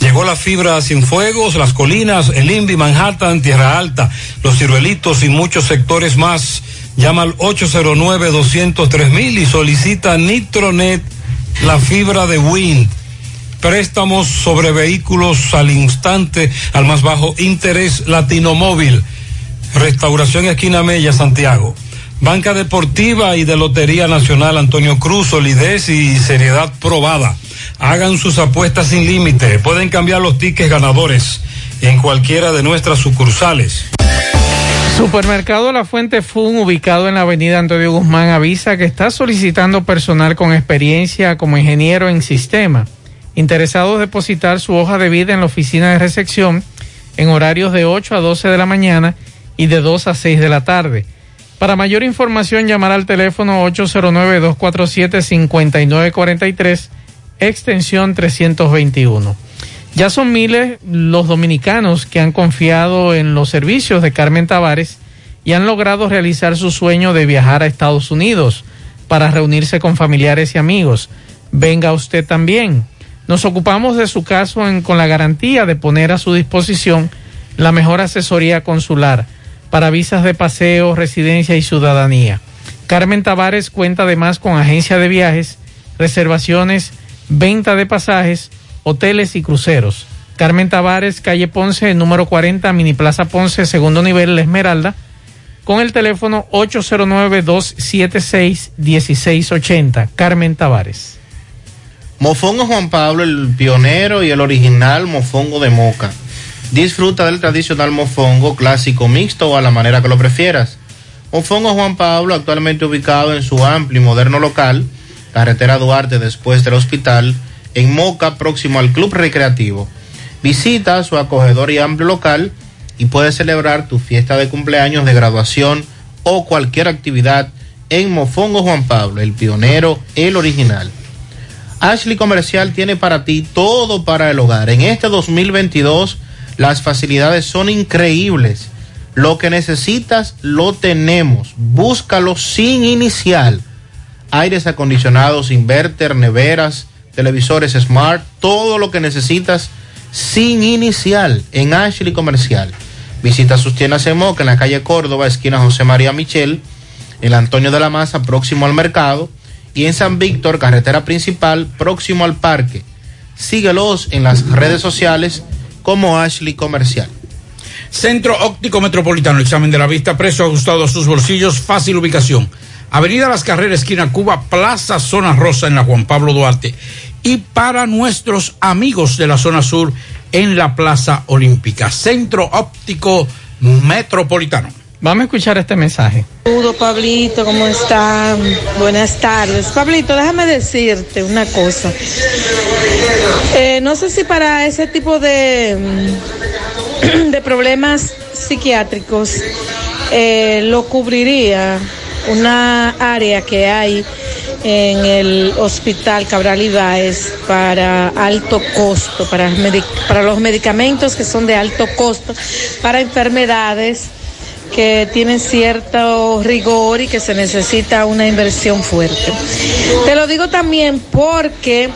Llegó la fibra a Cienfuegos, Las Colinas, El Invi, Manhattan, Tierra Alta, Los Ciruelitos y muchos sectores más. Llama al 809-203 y solicita Nitronet, la fibra de Wind. Préstamos sobre vehículos al instante, al más bajo interés, Latino Móvil. Restauración Esquina Mella, Santiago. Banca Deportiva y de Lotería Nacional Antonio Cruz, solidez y seriedad probada. Hagan sus apuestas sin límite. Pueden cambiar los tickets ganadores en cualquiera de nuestras sucursales. Supermercado La Fuente Fun, ubicado en la avenida Antonio Guzmán, avisa que está solicitando personal con experiencia como ingeniero en sistema. Interesados depositar su hoja de vida en la oficina de recepción en horarios de 8 a 12 de la mañana y de 2 a 6 de la tarde. Para mayor información, llamar al teléfono 809-247-5943, extensión 321. Ya son miles los dominicanos que han confiado en los servicios de Carmen Tavares y han logrado realizar su sueño de viajar a Estados Unidos para reunirse con familiares y amigos. Venga usted también. Nos ocupamos de su caso con la garantía de poner a su disposición la mejor asesoría consular para visas de paseo, residencia y ciudadanía. Carmen Tavares cuenta además con agencia de viajes, reservaciones, venta de pasajes, hoteles y cruceros. Carmen Tavares, calle Ponce, número 40, Mini Plaza Ponce, segundo nivel, La Esmeralda, con el teléfono 809-276-1680. Carmen Tavares. Mofongo Juan Pablo, el pionero y el original mofongo de Moca Disfruta del tradicional mofongo clásico mixto o a la manera que lo prefieras. Mofongo Juan Pablo, actualmente ubicado en su amplio y moderno local, carretera Duarte después del hospital, en Moca, próximo al Club Recreativo. Visita su acogedor y amplio local y puedes celebrar tu fiesta de cumpleaños, de graduación o cualquier actividad en Mofongo Juan Pablo, el pionero, el original. Ashley Comercial tiene para ti todo para el hogar. En este 2022 las facilidades son increíbles. Lo que necesitas lo tenemos. Búscalo sin inicial. Aires acondicionados, inverter, neveras, televisores smart, todo lo que necesitas sin inicial en Ashley Comercial. Visita sus tiendas en Moca, en la calle Córdoba, esquina José María Michel, en Antonio de la Maza, próximo al mercado, y en San Víctor, carretera principal, próximo al parque. Síguelos en las redes sociales como Ashley Comercial. Centro Óptico Metropolitano, examen de la vista, precio ajustado a sus bolsillos, fácil ubicación. Avenida Las Carreras, esquina Cuba, Plaza Zona Rosa en la Juan Pablo Duarte. Y para nuestros amigos de la zona sur, en la Plaza Olímpica. Centro Óptico Metropolitano. Vamos a escuchar este mensaje. Saludos, Pablito, ¿cómo están? Buenas tardes. Pablito, déjame decirte una cosa. Eh, no sé si para ese tipo de, <clears throat> de problemas psiquiátricos eh, lo cubriría una área que hay en el hospital Cabral Ibáez para alto costo, para, para los medicamentos que son de alto costo, para enfermedades que tienen cierto rigor y que se necesita una inversión fuerte. Te lo digo también porque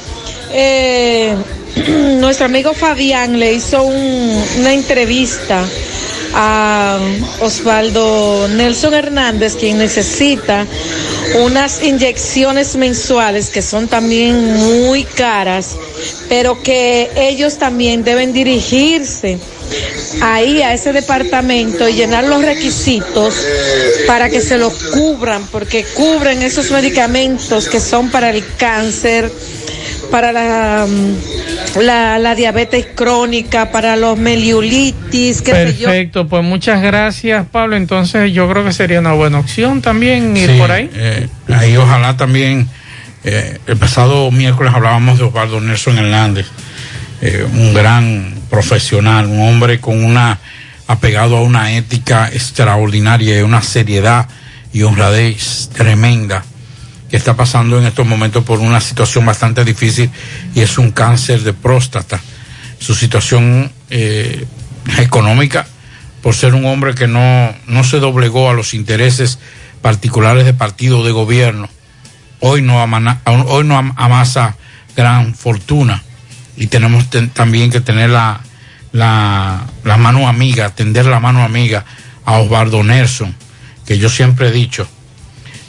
eh, <clears throat> nuestro amigo Fabián le hizo una entrevista a Osvaldo Nelson Hernández, quien necesita unas inyecciones mensuales que son también muy caras, pero que ellos también deben dirigirse ahí a ese departamento y llenar los requisitos para que se los cubran, porque cubren esos medicamentos que son para el cáncer, para la, mm, la, diabetes crónica, para los meliulitis, qué Perfecto, pues muchas gracias Pablo. Entonces yo creo que sería una buena opción también ir por ahí. Eh, ahí ojalá también, eh, el pasado miércoles hablábamos de Osvaldo Nelson Hernández, eh, un gran profesional, un hombre con una apegado a una ética extraordinaria y una seriedad y honradez tremenda está pasando en estos momentos por una situación bastante difícil y es un cáncer de próstata. Su situación eh, económica, por ser un hombre que no, no se doblegó a los intereses particulares de partido de gobierno, hoy no, amasa gran fortuna y tenemos también que tener la, la, la mano amiga, tender la mano amiga a Osvaldo Nelson, que yo siempre he dicho,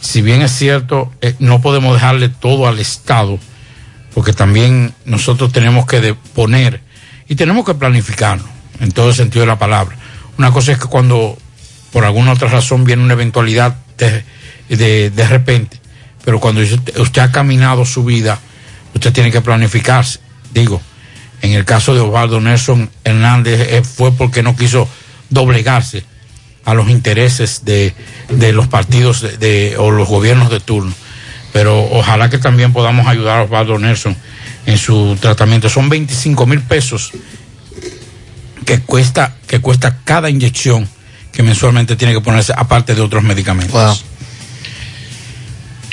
si bien es cierto, eh, no podemos dejarle todo al Estado, porque también nosotros tenemos que poner y tenemos que planificarlo, en todo el sentido de la palabra. Una cosa es que cuando por alguna otra razón viene una eventualidad de, de, repente, pero cuando usted, ha caminado su vida, usted tiene que planificarse. Digo, en el caso de Osvaldo Nelson Hernández eh, fue porque no quiso doblegarse a los intereses de, los partidos de, o los gobiernos de turno. Pero ojalá que también podamos ayudar a Osvaldo Nelson en su tratamiento. Son 25 mil pesos que cuesta, que cuesta cada inyección que mensualmente tiene que ponerse, aparte de otros medicamentos.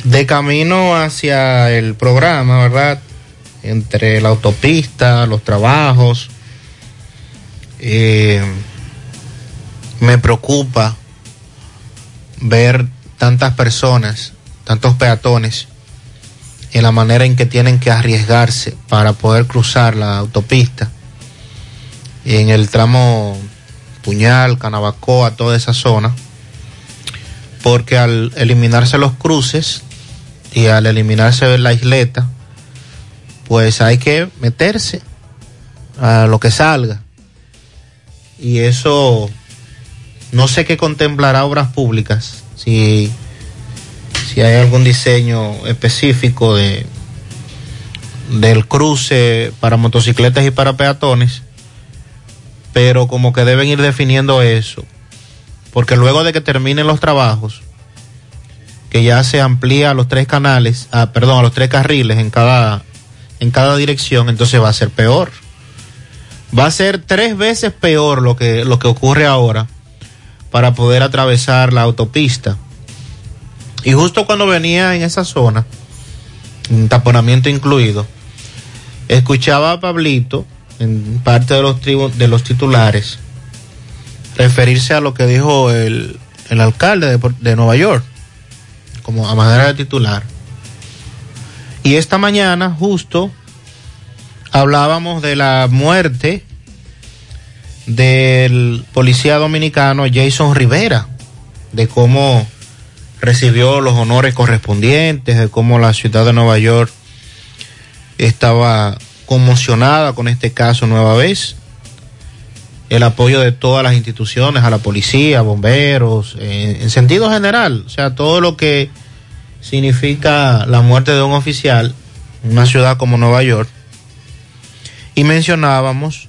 De camino hacia el programa, ¿verdad? Entre la autopista, los trabajos. Eh, me preocupa ver tantas personas, tantos peatones, en la manera en que tienen que arriesgarse para poder cruzar la autopista. en el tramo Puñal, Canabacoa, toda esa zona, porque al eliminarse los cruces y al eliminarse la isleta, pues hay que meterse a lo que salga. Y eso no sé qué contemplará obras públicas, si, si hay algún diseño específico de del cruce para motocicletas y para peatones, pero como que deben ir definiendo eso, porque luego de que terminen los trabajos, que ya se amplía a los tres canales, ah, perdón, a los tres carriles en cada, en cada dirección, entonces va a ser peor. Va a ser tres veces peor lo que, lo que ocurre ahora para poder atravesar la autopista. Y justo cuando venía en esa zona, taponamiento incluido, escuchaba a Pablito, en parte de los, de los titulares, referirse a lo que dijo el, el alcalde de, de Nueva York, como a manera de titular. Y esta mañana, justo, hablábamos de la muerte del policía dominicano Jason Rivera, de cómo recibió los honores correspondientes, de cómo la ciudad de Nueva York estaba conmocionada con este caso nueva vez. El apoyo de todas las instituciones, a la policía, bomberos, en, en sentido general, o sea, todo lo que significa la muerte de un oficial en una ciudad como Nueva York. Y mencionábamos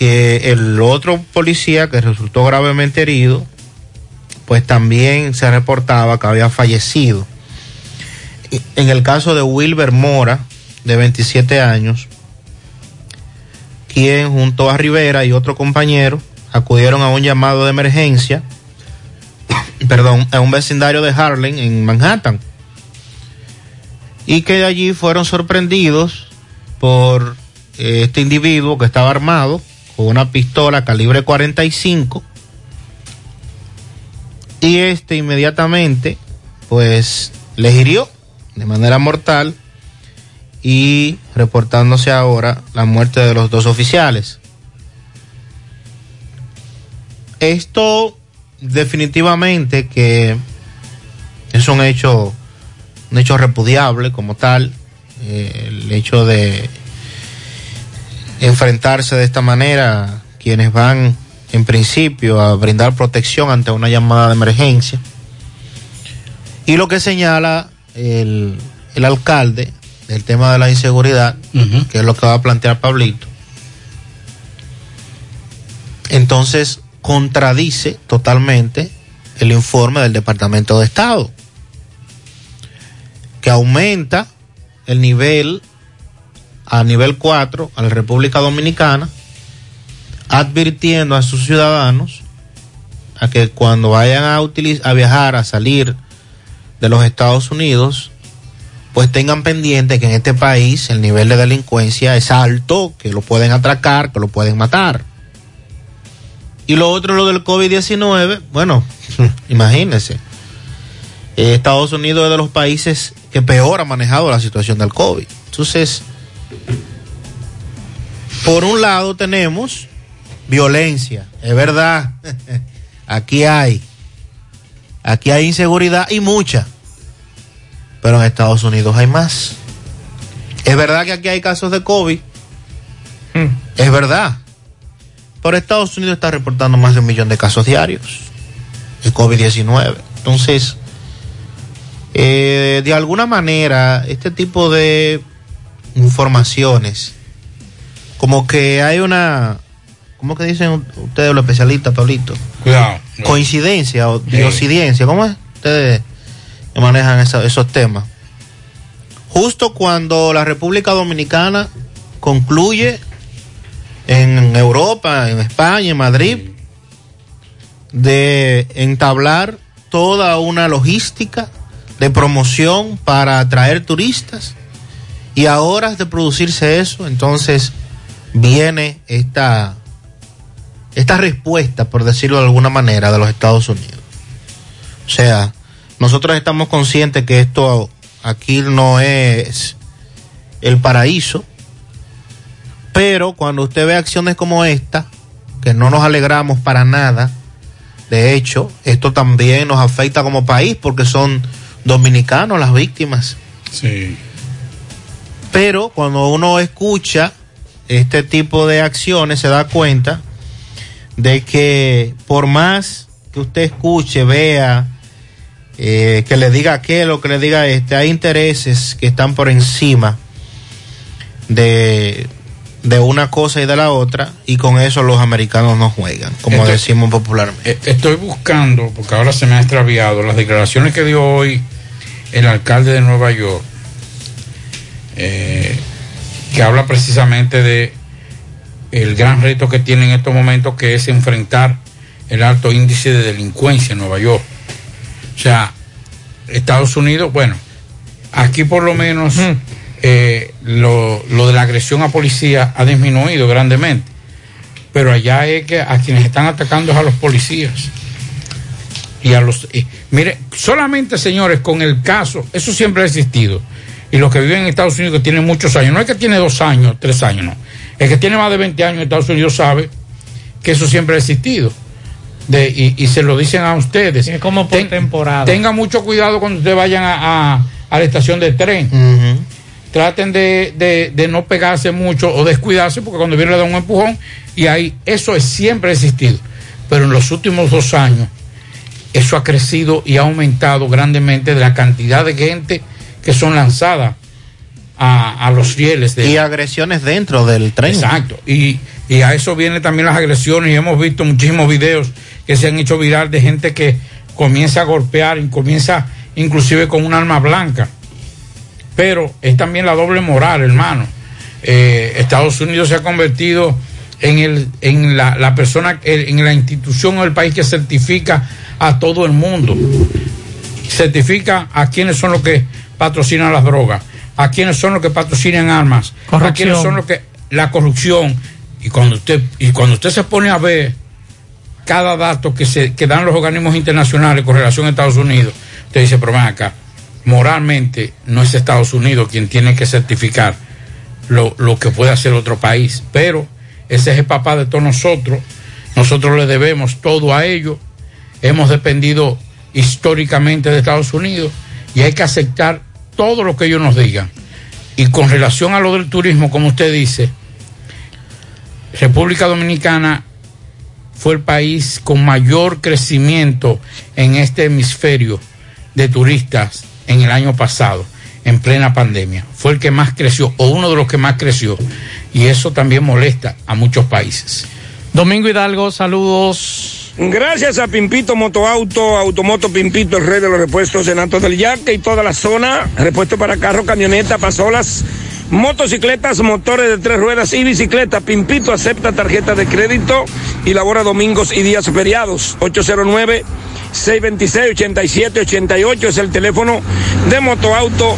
que el otro policía que resultó gravemente herido, pues también se reportaba que había fallecido. En el caso de Wilber Mora, de 27 años, quien junto a Rivera y otro compañero acudieron a un llamado de emergencia, <coughs> perdón, a un vecindario de Harlem en Manhattan, y que de allí fueron sorprendidos por eh, este individuo que estaba armado una pistola calibre 45 y este inmediatamente pues les hirió de manera mortal y reportándose ahora la muerte de los dos oficiales. Esto definitivamente que es un hecho un hecho repudiable como tal eh, el hecho de enfrentarse de esta manera quienes van en principio a brindar protección ante una llamada de emergencia. Y lo que señala el, el alcalde del tema de la inseguridad, que es lo que va a plantear Pablito, entonces contradice totalmente el informe del Departamento de Estado, que aumenta el nivel a nivel 4 a la República Dominicana advirtiendo a sus ciudadanos a que cuando vayan a, a viajar, a salir de los Estados Unidos, pues tengan pendiente que en este país el nivel de delincuencia es alto, que lo pueden atracar, que lo pueden matar. Y lo otro, lo del COVID-19, bueno, <laughs> imagínense. Estados Unidos es de los países que peor ha manejado la situación del COVID. Entonces, por un lado tenemos violencia, es verdad. <laughs> Aquí hay. Aquí hay inseguridad y mucha. Pero en Estados Unidos hay más. Es verdad que aquí hay casos de COVID. Hmm. Es verdad. Pero Estados Unidos está reportando más de un millón de casos diarios de COVID-19. Entonces, eh, de alguna manera, este tipo de informaciones, como que hay una ¿Cómo que dicen ustedes los especialistas, Pablito? Cuidado. Coincidencia o diocidencia, ¿cómo es? Ustedes manejan esos temas. Justo cuando la República Dominicana concluye en Europa, en España, en Madrid, de entablar toda una logística de promoción para atraer turistas y ahora de producirse eso, entonces viene esta esta respuesta, por decirlo de alguna manera, de los Estados Unidos. O sea, nosotros estamos conscientes que esto aquí no es el paraíso, pero cuando usted ve acciones como esta, que no nos alegramos para nada, de hecho, esto también nos afecta como país porque son dominicanos las víctimas. Sí. Pero cuando uno escucha este tipo de acciones se da cuenta de que por más que usted escuche, vea, eh, que le diga aquel o que le diga este, hay intereses que están por encima de, de una cosa y de la otra y con eso los americanos no juegan, como Estoy- decimos popularmente. Eh, Estoy buscando, porque ahora se me ha extraviado, las declaraciones que dio hoy el alcalde de Nueva York, eh, que habla precisamente de el gran reto que tiene en estos momentos, que es enfrentar el alto índice de delincuencia en Nueva York. O sea, Estados Unidos, bueno, aquí por lo menos eh, lo, lo de la agresión a policía ha disminuido grandemente pero allá es que a quienes están atacando es a los policías. Y a los. y- mire, solamente señores, con el caso, eso siempre ha existido. Y los que viven en Estados Unidos que tienen muchos años, no es que tiene dos años, tres años, no. El que tiene más de 20 años en Estados Unidos sabe que eso siempre ha existido. De, y, y se lo dicen a ustedes. Es como por temporada. Tengan mucho cuidado cuando ustedes vayan a, a- a la estación de tren traten de, de- de no pegarse mucho o descuidarse porque cuando viene le da un empujón y ahí eso es, siempre ha existido pero en los últimos dos años eso ha crecido y ha aumentado grandemente de la cantidad de gente que son lanzadas a, a los rieles de Y agresiones dentro del tren. Exacto. Y, y a eso vienen también las agresiones y hemos visto muchísimos videos que se han hecho viral de gente que comienza a golpear y comienza inclusive con un arma blanca. Pero es también la doble moral, hermano. Eh, Estados Unidos se ha convertido en, el, en la, la persona, en la institución o el país que certifica a todo el mundo. Certifica a quienes son los que patrocinan las drogas, a quienes son los que patrocinan armas, a quienes son los que la corrupción. Y cuando usted, y cuando usted se pone a ver cada dato que se que dan los organismos internacionales con relación a Estados Unidos, usted dice, pero ven acá, moralmente no es Estados Unidos quien tiene que certificar lo, lo que puede hacer otro país, pero ese es el papá de todos nosotros, nosotros le debemos todo a ellos, hemos dependido históricamente de Estados Unidos y hay que aceptar todo lo que ellos nos digan. Y con relación a lo del turismo, como usted dice, República Dominicana fue el país con mayor crecimiento en este hemisferio de turistas en el año pasado, en plena pandemia. Fue el que más creció, o uno de los que más creció. Y eso también molesta a muchos países. Domingo Hidalgo, saludos. Gracias a Pimpito Motoauto, Automoto Pimpito, el rey de los repuestos en Alto del Yaque y toda la zona. Repuesto para carro, camioneta, pasolas, motocicletas, motores de tres ruedas y bicicleta. Pimpito acepta tarjeta de crédito y labora domingos y días feriados. 809 626-8788 es el teléfono de Motoauto,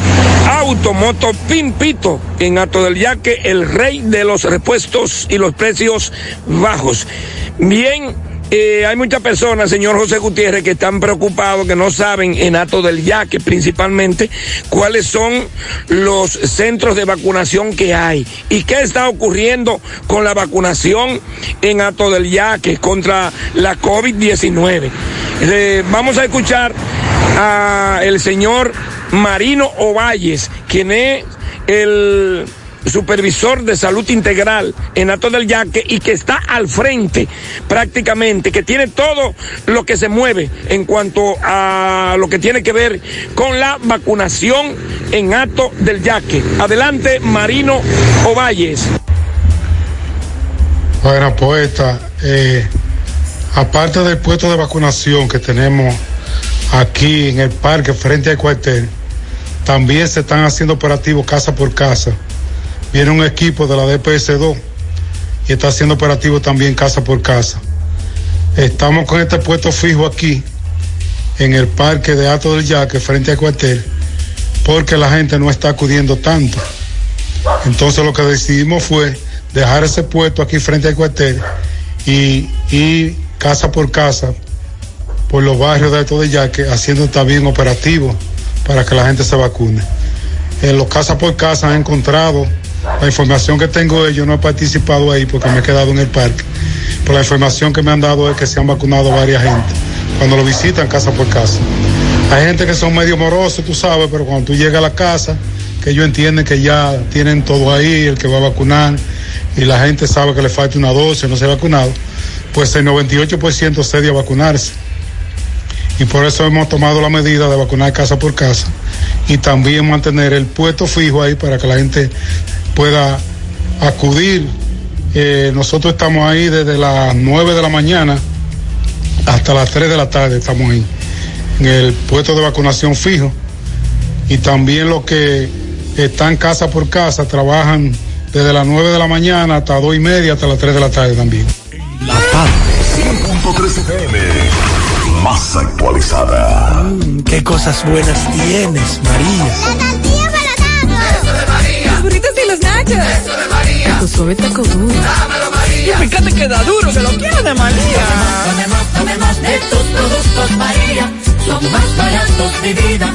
Automoto Pimpito, en Alto del Yaque, el rey de los repuestos y los precios bajos. Bien, eh, hay muchas personas, señor José Gutiérrez, que están preocupados, que no saben en Ato del Yaque principalmente cuáles son los centros de vacunación que hay y qué está ocurriendo con la vacunación en Ato del Yaque contra la COVID-19. Eh, vamos a escuchar a el señor Marino Ovalles, quien es el supervisor de salud integral en Ato del Yaque y que está al frente prácticamente, que tiene todo lo que se mueve en cuanto a lo que tiene que ver con la vacunación en Ato del Yaque. Adelante, Marino Ovalles. Bueno, poeta, eh, aparte del puesto de vacunación que tenemos aquí en el parque frente al cuartel, también se están haciendo operativos casa por casa. Viene un equipo de la DPS2 y está haciendo operativos también casa por casa. Estamos con este puesto fijo aquí en el parque de Alto del Yaque frente al cuartel porque la gente no está acudiendo tanto. Entonces lo que decidimos fue dejar ese puesto aquí frente al cuartel y ir casa por casa por los barrios de Alto de Yaque haciendo también operativos para que la gente se vacune. En los casa por casa han encontrado la información que tengo yo no he participado ahí porque me he quedado en el parque. Pero la información que me han dado es que se han vacunado varias gente cuando lo visitan casa por casa. Hay gente que son medio morosos, tú sabes, pero cuando tú llegas a la casa, que ellos entienden que ya tienen todo ahí, el que va a vacunar, y la gente sabe que le falta una dosis, no se ha vacunado, pues el 98% cede a vacunarse. Y por eso hemos tomado la medida de vacunar casa por casa y también mantener el puesto fijo ahí para que la gente pueda acudir. Eh, nosotros estamos ahí desde las 9 de la mañana hasta las 3 de la tarde, estamos ahí, en el puesto de vacunación fijo. Y también los que están casa por casa trabajan desde las 9 de la mañana hasta 2 y media, hasta las 3 de la tarde también. La tarde. 100.3 FM. Más actualizada. Mm, qué cosas buenas tienes, María. La tortilla para Eso de María. Los burritos y los nachos. Eso de María. Tu suave taco duro. Dámelo, María. Y fíjate que da duro, que lo quiero de María. Tomemos, tomemos de tus productos, María. Son más baratos de vida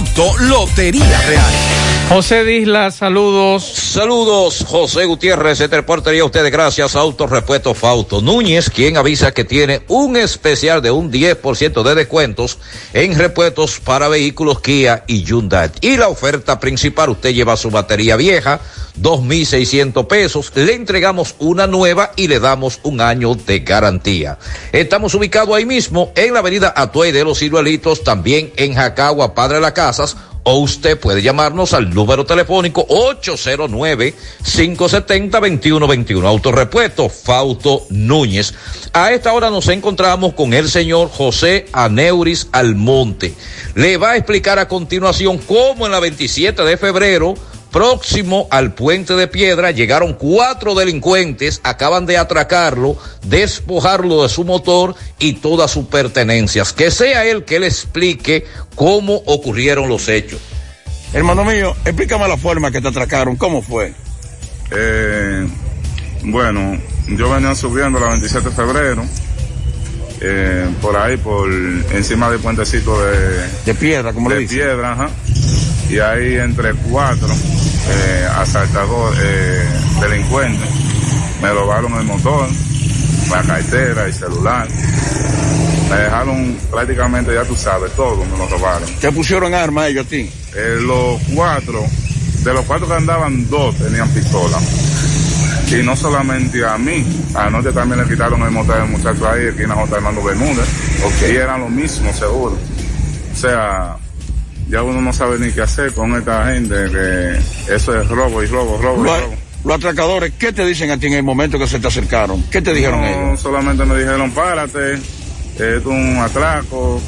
Lotería Real. José Disla, saludos. Saludos, José Gutiérrez. Se reportaría a ustedes gracias Autorepuesto Fausto Núñez, quien avisa que tiene un especial de un 10% de descuentos en repuestos para vehículos Kia y Hyundai. Y la oferta principal, usted lleva su batería vieja, 2.600 pesos, le entregamos una nueva y le damos un año de garantía. Estamos ubicados ahí mismo en la avenida Atuey de los Ciruelitos, también en Jacagua, Padre de las Casas, o usted puede llamarnos al número telefónico 809-570-2121. Autorepuesto Fausto Núñez. A esta hora nos encontramos con el señor José Aneuris Almonte. Le va a explicar a continuación cómo en la 27 de febrero próximo al puente de piedra llegaron cuatro delincuentes, acaban de atracarlo, despojarlo de su motor y todas sus pertenencias. Que sea él que le explique cómo ocurrieron los hechos. Hermano mío, explícame la forma que te atracaron, ¿cómo fue? Eh, bueno, yo venía subiendo la 27 de febrero, eh, por ahí, por encima del puentecito de... De piedra, como de le dice. piedra, ajá. Y ahí entre cuatro eh, asaltadores, eh, delincuentes, me robaron el motor, la cartera, el celular. Me dejaron prácticamente, ya tú sabes, todo me lo robaron. ¿Te pusieron arma ellos a ti? Eh, los cuatro, de los cuatro que andaban, dos tenían pistola. Y no solamente a mí, anoche también le quitaron el motor al muchacho ahí, aquí en la J. Armando Bermúdez. Y eran lo mismo, seguro. O sea, ya uno no sabe ni qué hacer con esta gente, que eso es robo y robo, robo y robo. los atracadores, ¿qué te dicen a ti en el momento que se te acercaron? ¿Qué te dijeron no, ellos? solamente me dijeron, párate, es un atraco.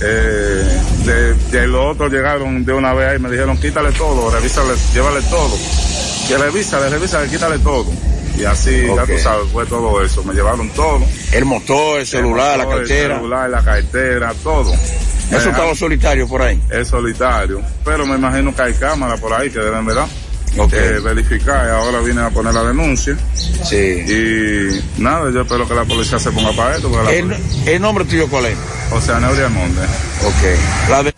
Eh, de, de los otros llegaron de una vez ahí y me dijeron, quítale todo, revísale, llévale todo. Que revísale, revísale, quítale todo. Y así, ya tú sabes, fue todo eso. Me llevaron todo. El motor, el celular, la motor, cartera. El celular, la cartera, todo. Eso estaba solitario por ahí. Es solitario. Pero me imagino que hay cámaras por ahí que deben, ¿verdad? Ok. Eh, verificar. Ahora vienen a poner la denuncia. Sí. Y nada, yo espero que la policía se ponga para esto. ¿El, nombre tuyo cuál es? O sea, Neuria Monde. Ok. La de-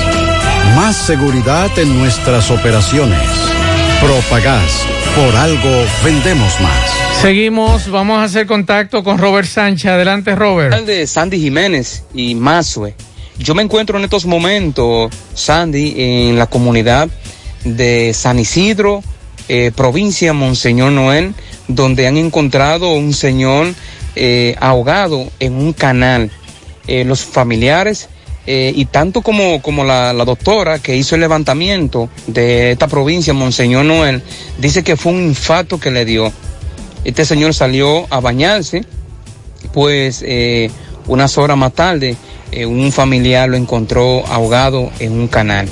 Más seguridad en nuestras operaciones. Propagás, por algo vendemos más. Seguimos, vamos a hacer contacto con Robert Sánchez. Adelante, Robert. de Sandy Jiménez y Mazue. Yo me encuentro en estos momentos, Sandy, en la comunidad de San Isidro, eh, provincia Monseñor Noel, donde han encontrado un señor eh, ahogado en un canal. Eh, los familiares eh, y tanto como, como la, doctora que hizo el levantamiento de esta provincia, Monseñor Noel, dice que fue un infarto que le dio. Este señor salió a bañarse, pues eh, unas horas más tarde eh, un familiar lo encontró ahogado en un canal.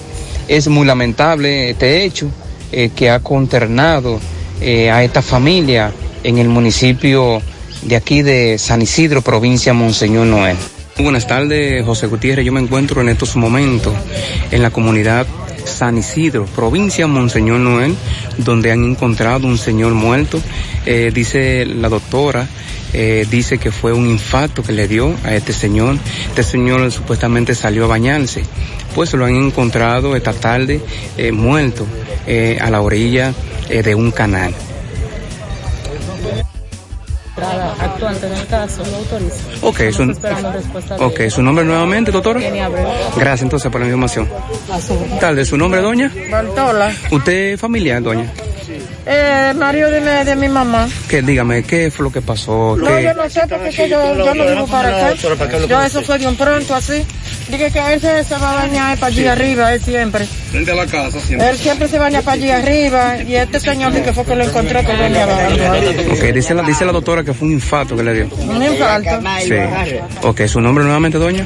Es muy lamentable este hecho eh, que ha consternado eh, a esta familia en el municipio de aquí de San Isidro, provincia Monseñor Noel. Buenas tardes, José Gutiérrez. Yo me encuentro en estos momentos en la comunidad San Isidro, provincia Monseñor Noel, donde han encontrado un señor muerto. Eh, dice la doctora, eh, dice que fue un infarto que le dio a este señor. Este señor supuestamente salió a bañarse. Pues lo han encontrado esta tarde eh, muerto eh, a la orilla de un canal. Actuante en el caso lo autoriza. Ok, su, respuesta de su nombre nuevamente, doctora. Gracias entonces por la información. Tal de su nombre, doña. Bartola. ¿Usted es familiar, doña? Eh, marido de, mi- de mi mamá. Que dígame, ¿qué fue lo que pasó? No, ¿Qué- yo no sé porque que yo, yo no vivo para acá. Yo eso fue de un pronto así. Dije que él se, se va a bañar para allí arriba, él siempre. Frente a la casa Él siempre se baña para allí arriba y este señor dice que fue que lo encontró que venía abajo. Ok, dice la, dice la doctora que fue un infarto que le dio. Un infarto. Sí. Ok, ¿su nombre nuevamente, doña?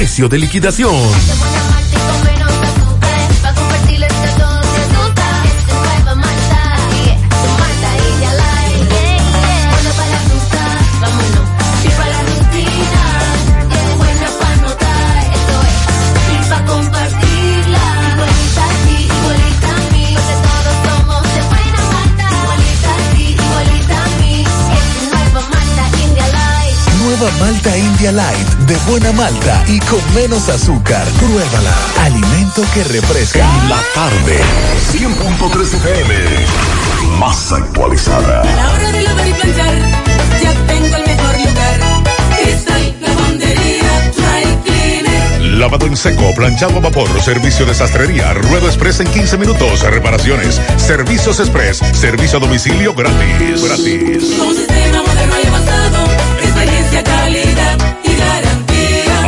de liquidación. Light, de buena malta y con menos azúcar. Pruébala. Alimento que refresca. La tarde, 100.3 FM, más actualizada. A la hora de lavar y planchar, ya tengo el mejor lugar. Cristal Lavandería Dry Cleaner. Lavado en seco, planchado a vapor, servicio de sastrería, ruedo express en 15 minutos, reparaciones, servicios express, servicio a domicilio gratis. Gratis. Un sistema moderno y avanzado. Experiencia, calidad.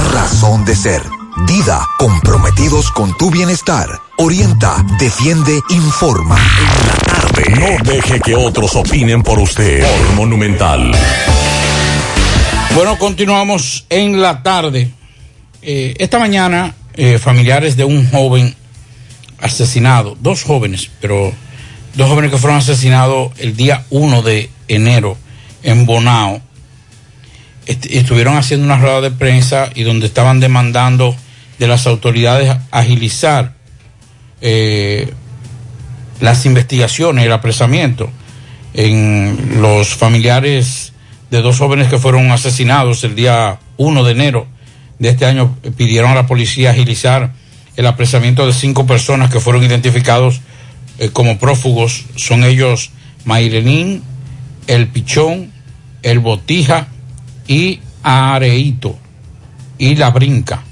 razón de ser. Dida, comprometidos con tu bienestar. Orienta, defiende, informa. No deje que otros opinen por usted. Por Monumental. Bueno, continuamos en la tarde. Eh, esta mañana, eh, familiares de un joven asesinado, dos jóvenes, pero dos jóvenes que fueron asesinados el día 1 de enero en Bonao, est- estuvieron haciendo una rueda de prensa y donde estaban demandando de las autoridades agilizar eh, las investigaciones, el apresamiento en los familiares de dos jóvenes que fueron asesinados el día 1 de enero de este año pidieron a la policía agilizar el apresamiento de cinco personas que fueron identificados eh, como prófugos. Son ellos Mairenín, El Pichón, El Botija y Areito y La Brinca.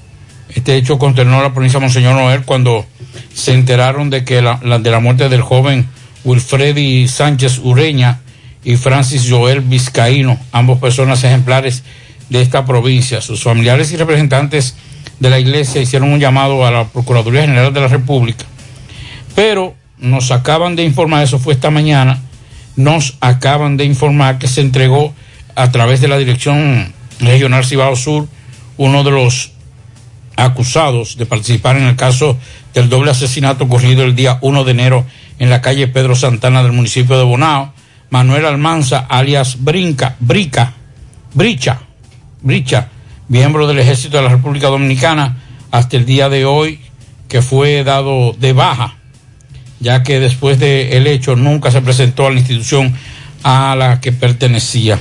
Este hecho consternó a la provincia de Monseñor Noel cuando se enteraron de que la, de la muerte del joven Wilfredi Sánchez Ureña y Francis Joel Vizcaíno, ambos personas ejemplares de esta provincia. Sus familiares y representantes de la iglesia hicieron un llamado a la Procuraduría General de la República, pero nos acaban de informar, eso fue esta mañana, nos acaban de informar que se entregó a través de la Dirección Regional Cibao Sur uno de los acusados de participar en el caso del doble asesinato ocurrido el día 1 de enero en la calle Pedro Santana del municipio de Bonao, Manuel Almanza, alias Brinca, Brica, Bricha, Bricha, miembro del Ejército de la República Dominicana, hasta el día de hoy, que fue dado de baja, ya que después del hecho nunca se presentó a la institución a la que pertenecía.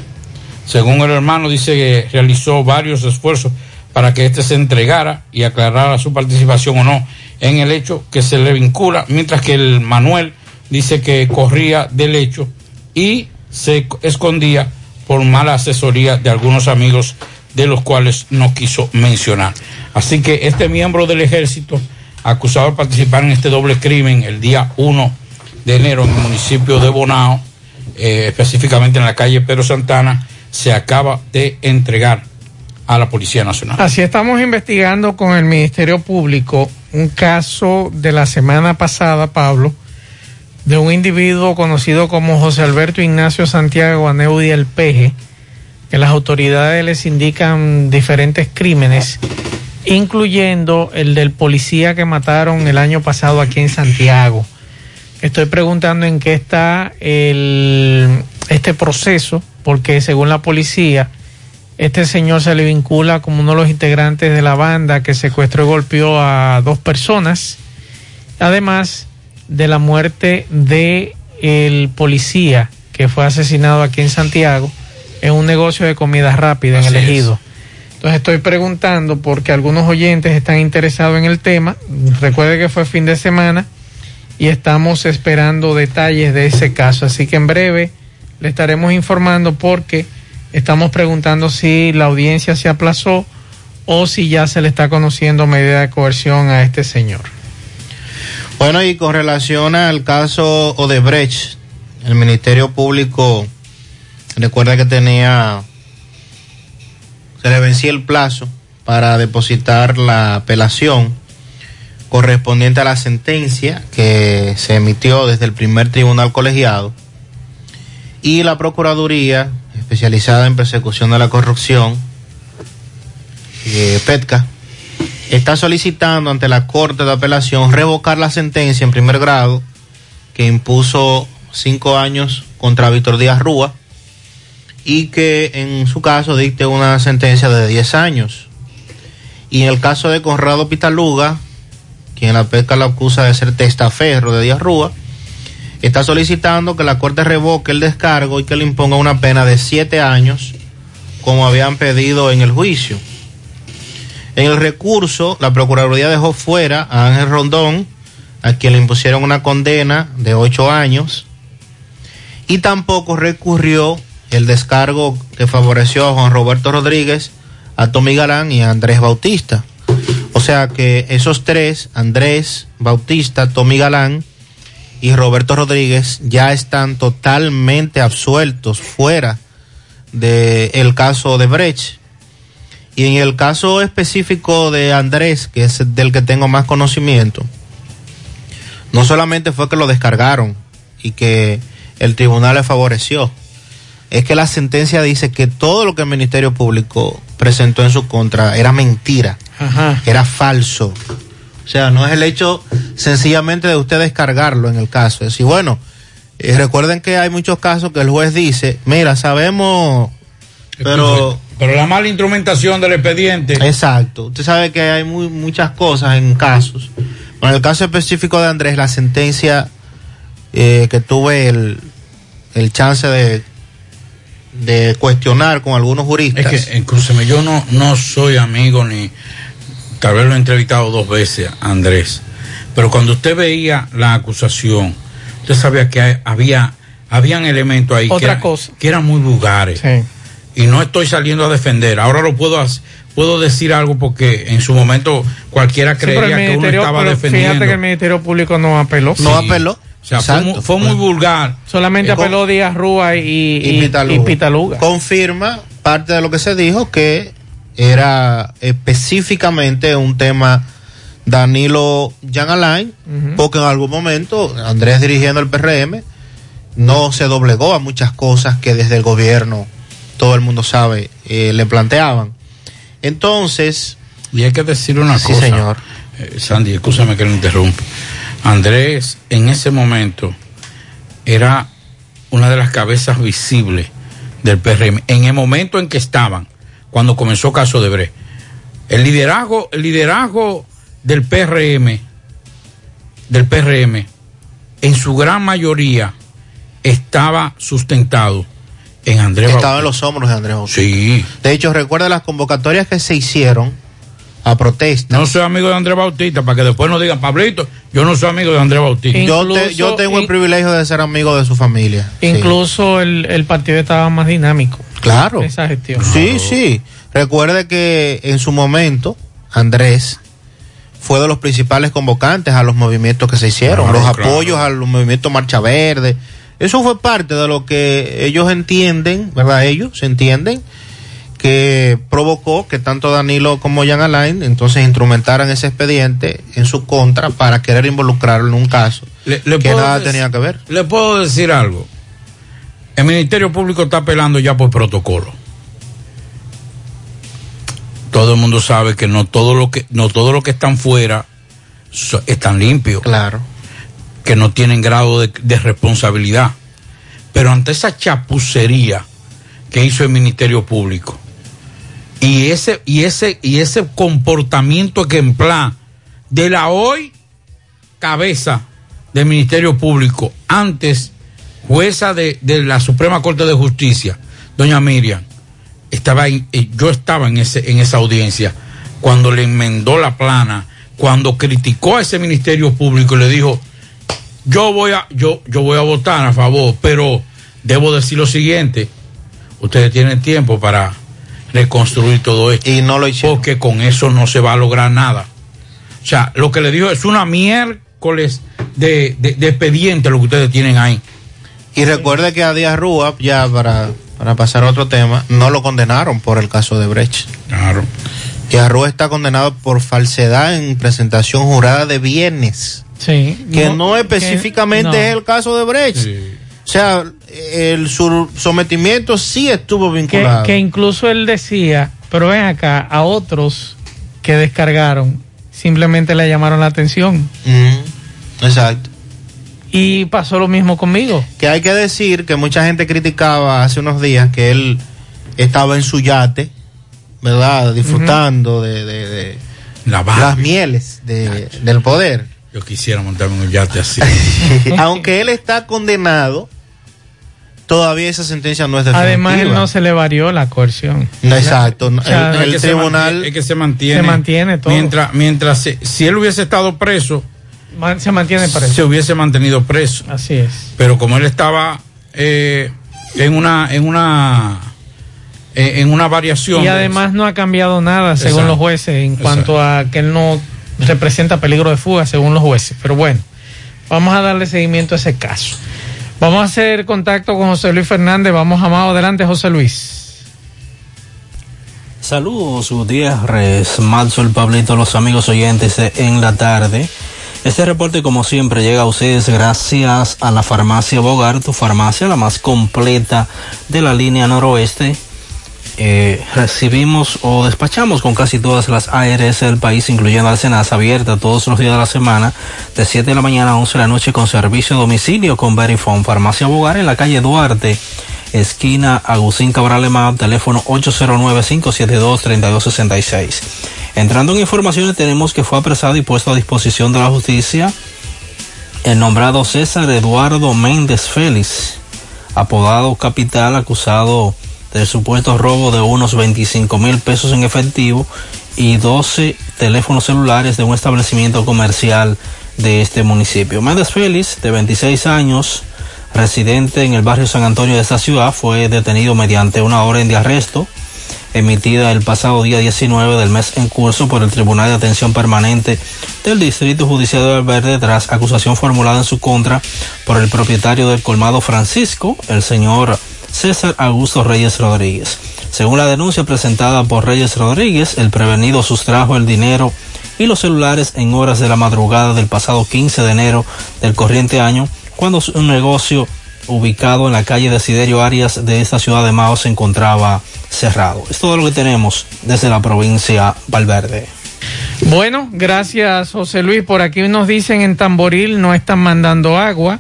Según el hermano, dice que realizó varios esfuerzos para que éste se entregara y aclarara su participación o no en el hecho que se le vincula, mientras que el Manuel dice que corría del hecho y se escondía por mala asesoría de algunos amigos de los cuales no quiso mencionar. Así que este miembro del ejército, acusado de participar en este doble crimen el día 1 de enero en el municipio de Bonao, eh, específicamente en la calle Pedro Santana, se acaba de entregar a la Policía Nacional. Así estamos investigando con el Ministerio Público un caso de la semana pasada, Pablo, de un individuo conocido como José Alberto Ignacio Santiago Aneudi El Peje, que las autoridades les indican diferentes crímenes, incluyendo el del policía que mataron el año pasado aquí en Santiago. Estoy preguntando en qué está el, este proceso, porque según la policía, este señor se le vincula como uno de los integrantes de la banda que secuestró y golpeó a dos personas, además de la muerte de el policía que fue asesinado aquí en Santiago en un negocio de comida rápida en el es. ejido. Entonces estoy preguntando porque algunos oyentes están interesados en el tema. Recuerde que fue fin de semana y estamos esperando detalles de ese caso. Así que en breve le estaremos informando porque estamos preguntando si la audiencia se aplazó o si ya se le está conociendo medida de coerción a este señor. Bueno, y con relación al caso Odebrecht, el Ministerio Público recuerda que tenía, se le vencía el plazo para depositar la apelación correspondiente a la sentencia que se emitió desde el primer tribunal colegiado y la Procuraduría especializada en persecución de la corrupción, eh, PETCA, está solicitando ante la Corte de Apelación revocar la sentencia en primer grado que impuso cinco años contra Víctor Díaz Rúa y que en su caso dicte una sentencia de 10 años. Y en el caso de Conrado Pitaluga, quien la pesca lo acusa de ser testaferro de Díaz Rúa, está solicitando que la Corte revoque el descargo y que le imponga una pena de 7 años, como habían pedido en el juicio. En el recurso, la Procuraduría dejó fuera a Ángel Rondón, a quien le impusieron una condena de ocho años, y tampoco recurrió el descargo que favoreció a Juan Roberto Rodríguez, a Tommy Galán y a Andrés Bautista. O sea que esos tres, Andrés Bautista, Tommy Galán y Roberto Rodríguez, ya están totalmente absueltos fuera del caso de Brecht. Y en el caso específico de Andrés, que es del que tengo más conocimiento, no solamente fue que lo descargaron y que el tribunal le favoreció, es que la sentencia dice que todo lo que el Ministerio Público presentó en su contra era mentira, Ajá. era falso. O sea, no es el hecho sencillamente de usted descargarlo en el caso. Es decir, bueno, eh, recuerden que hay muchos casos que el juez dice, mira, sabemos, pero Pero la mala instrumentación del expediente. Exacto. Usted sabe que hay muy, muchas cosas en casos. En el caso específico de Andrés, la sentencia eh, que tuve el, el chance de, de cuestionar con algunos juristas. Es que, yo no, no soy amigo ni. Tal vez lo he entrevistado dos veces Andrés. Pero cuando usted veía la acusación, usted sabía que hay- había habían elementos ahí que, Otra eran- cosa. que eran muy vulgares. y no estoy saliendo a defender. Ahora lo puedo hacer- puedo decir algo porque en su momento cualquiera Sí, creería que uno estaba pero defendiendo. Fíjate que el Ministerio Público no apeló. No Sí. apeló. O sea, fue mu- fue muy vulgar. Solamente Eh, con- apeló Díaz Rúa y, y, y Pitaluga. y Pitaluga. Confirma parte de lo que se dijo que era específicamente un tema Danilo Jan Alain, porque en algún momento Andrés dirigiendo el PRM no se doblegó a muchas cosas que desde el gobierno todo el mundo sabe eh, le planteaban. Entonces, Y hay que decir una Sí, cosa. señor. Eh, Sandy, escúchame que lo interrumpa. Andrés, en ese momento, era una de las cabezas visibles del PRM. En el momento en que estaban, cuando comenzó caso de Bre. El liderazgo, el liderazgo del PRM, del PRM, en su gran mayoría, estaba sustentado en Andrés estaba en los hombros de Andrés Bautista. Sí. De hecho, recuerda las convocatorias que se hicieron a protesta. No soy amigo de Andrés Bautista, para que después no digan, Pablito, yo no soy amigo de Andrés Bautista. Yo, te- yo tengo el privilegio de ser amigo de su familia. Sí. Incluso el, el partido estaba más dinámico. Claro. Esa gestión. Sí, sí. Recuerde que en su momento, Andrés fue de los principales convocantes a los movimientos que se hicieron, Claro, los claro. apoyos a los movimientos Marcha Verde. Eso fue parte de lo que ellos entienden, ¿verdad? Ellos entienden que provocó que tanto Danilo como Jan Alain entonces instrumentaran ese expediente en su contra para querer involucrarlo en un caso Le- le que nada tenía que ver. Le puedo decir algo. El Ministerio Público está apelando ya por protocolo. Todo el mundo sabe que no todo lo que no todo lo que están fuera so- están limpios. Claro. Que no tienen grado de, de responsabilidad. Pero ante esa chapucería que hizo el Ministerio Público y ese y ese y ese comportamiento ejemplar de la hoy cabeza del Ministerio Público, antes jueza de, de la Suprema Corte de Justicia, doña Miriam, estaba en- eh, yo estaba en ese en esa audiencia cuando le enmendó la plana, cuando criticó a ese Ministerio Público y le dijo, yo voy a yo yo voy a votar a favor, pero debo decir lo siguiente, ustedes tienen tiempo para reconstruir todo esto. Y no lo hicieron. Porque con eso no se va a lograr nada. O sea, lo que le dijo es una miércoles de, de, de expediente lo que ustedes tienen ahí. Y recuerde que a Díaz Rúa, ya para, para pasar a otro tema, no lo condenaron por el caso de Brecht. Claro. Díaz Rúa está condenado por falsedad en presentación jurada de bienes. Sí. Que no, específicamente que- no. es el caso de Brecht. O sea, el su sometimiento sí estuvo que, vinculado. que incluso él decía, pero ven acá, a otros que descargaron, simplemente le llamaron la atención. Mm, exacto. Y pasó lo mismo conmigo. Que hay que decir que mucha gente criticaba hace unos días que él estaba en su yate, ¿verdad? Disfrutando de, de- de La las mieles de- del poder. Yo quisiera montarme en un yate así. <laughs> Aunque él está condenado, todavía esa sentencia no es definitiva. Además, él no se le varió la coerción. No, exacto. O sea, el, tribunal mantiene- es que se mantiene. Se mantiene todo. Mientras, mientras se- si él hubiese estado preso, se mantiene preso. se hubiese mantenido preso. Así es. Pero como él estaba eh, en una, en una, eh, en una variación. Y de- además no ha cambiado nada según Exacto. los jueces en cuanto a que él no representa peligro de fuga según los jueces. Pero bueno, vamos a darle seguimiento a ese caso. Vamos a hacer contacto con José Luis Fernández. Vamos a más adelante, José Luis. Saludos, Gutiérrez, Maxwell, Pablito, los amigos oyentes en la tarde. Este reporte, como siempre, llega a ustedes gracias a la farmacia Bogar, tu farmacia, la más completa de la línea noroeste. Eh, recibimos o despachamos con casi todas las ARS del país, incluyendo Alcenas, abierta todos los días de la semana, de 7 de la mañana a 11 de la noche, con servicio a domicilio con Verifone. Farmacia Bogar en la calle Duarte, esquina Agustín Cabral Emad, teléfono 809-572-3266. Entrando en informaciones, tenemos que fue apresado y puesto a disposición de la justicia el nombrado César Eduardo Méndez Félix, apodado Capital, acusado del supuesto robo de unos 25 mil pesos en efectivo y 12 teléfonos celulares de un establecimiento comercial de este municipio. Méndez Félix, de 26 años, residente en el barrio San Antonio de esta ciudad, fue detenido mediante una orden de arresto emitida el pasado día 19 del mes en curso por el Tribunal de Atención Permanente del Distrito Judicial de Valverde tras acusación formulada en su contra por el propietario del colmado Francisco, el señor César Augusto Reyes Rodríguez. Según la denuncia presentada por Reyes Rodríguez, el prevenido sustrajo el dinero y los celulares en horas de la madrugada del pasado 15 de enero del corriente año, cuando su negocio ubicado en la calle Desiderio Arias de esta ciudad de Mao se encontraba cerrado. Es todo lo que tenemos desde la provincia Valverde. Bueno, gracias José Luis. Por aquí nos dicen en Tamboril no están mandando agua.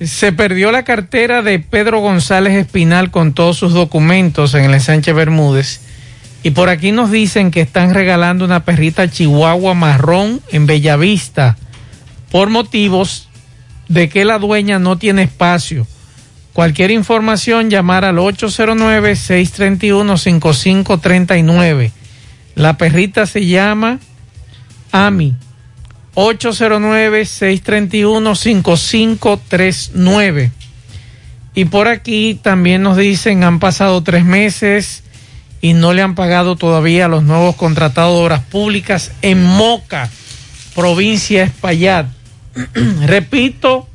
Se perdió la cartera de Pedro González Espinal con todos sus documentos en el ensanche Bermúdez. Y por aquí nos dicen que están regalando una perrita chihuahua marrón en Bellavista por motivos de que la dueña no tiene espacio. Cualquier información, llamar al 809-631-5539. La perrita se llama Ami. 809-631-5539. Y por aquí también nos dicen, han pasado tres meses y no le han pagado todavía a los nuevos contratados de obras públicas en Moca, provincia Espaillat. <clears throat> Repito,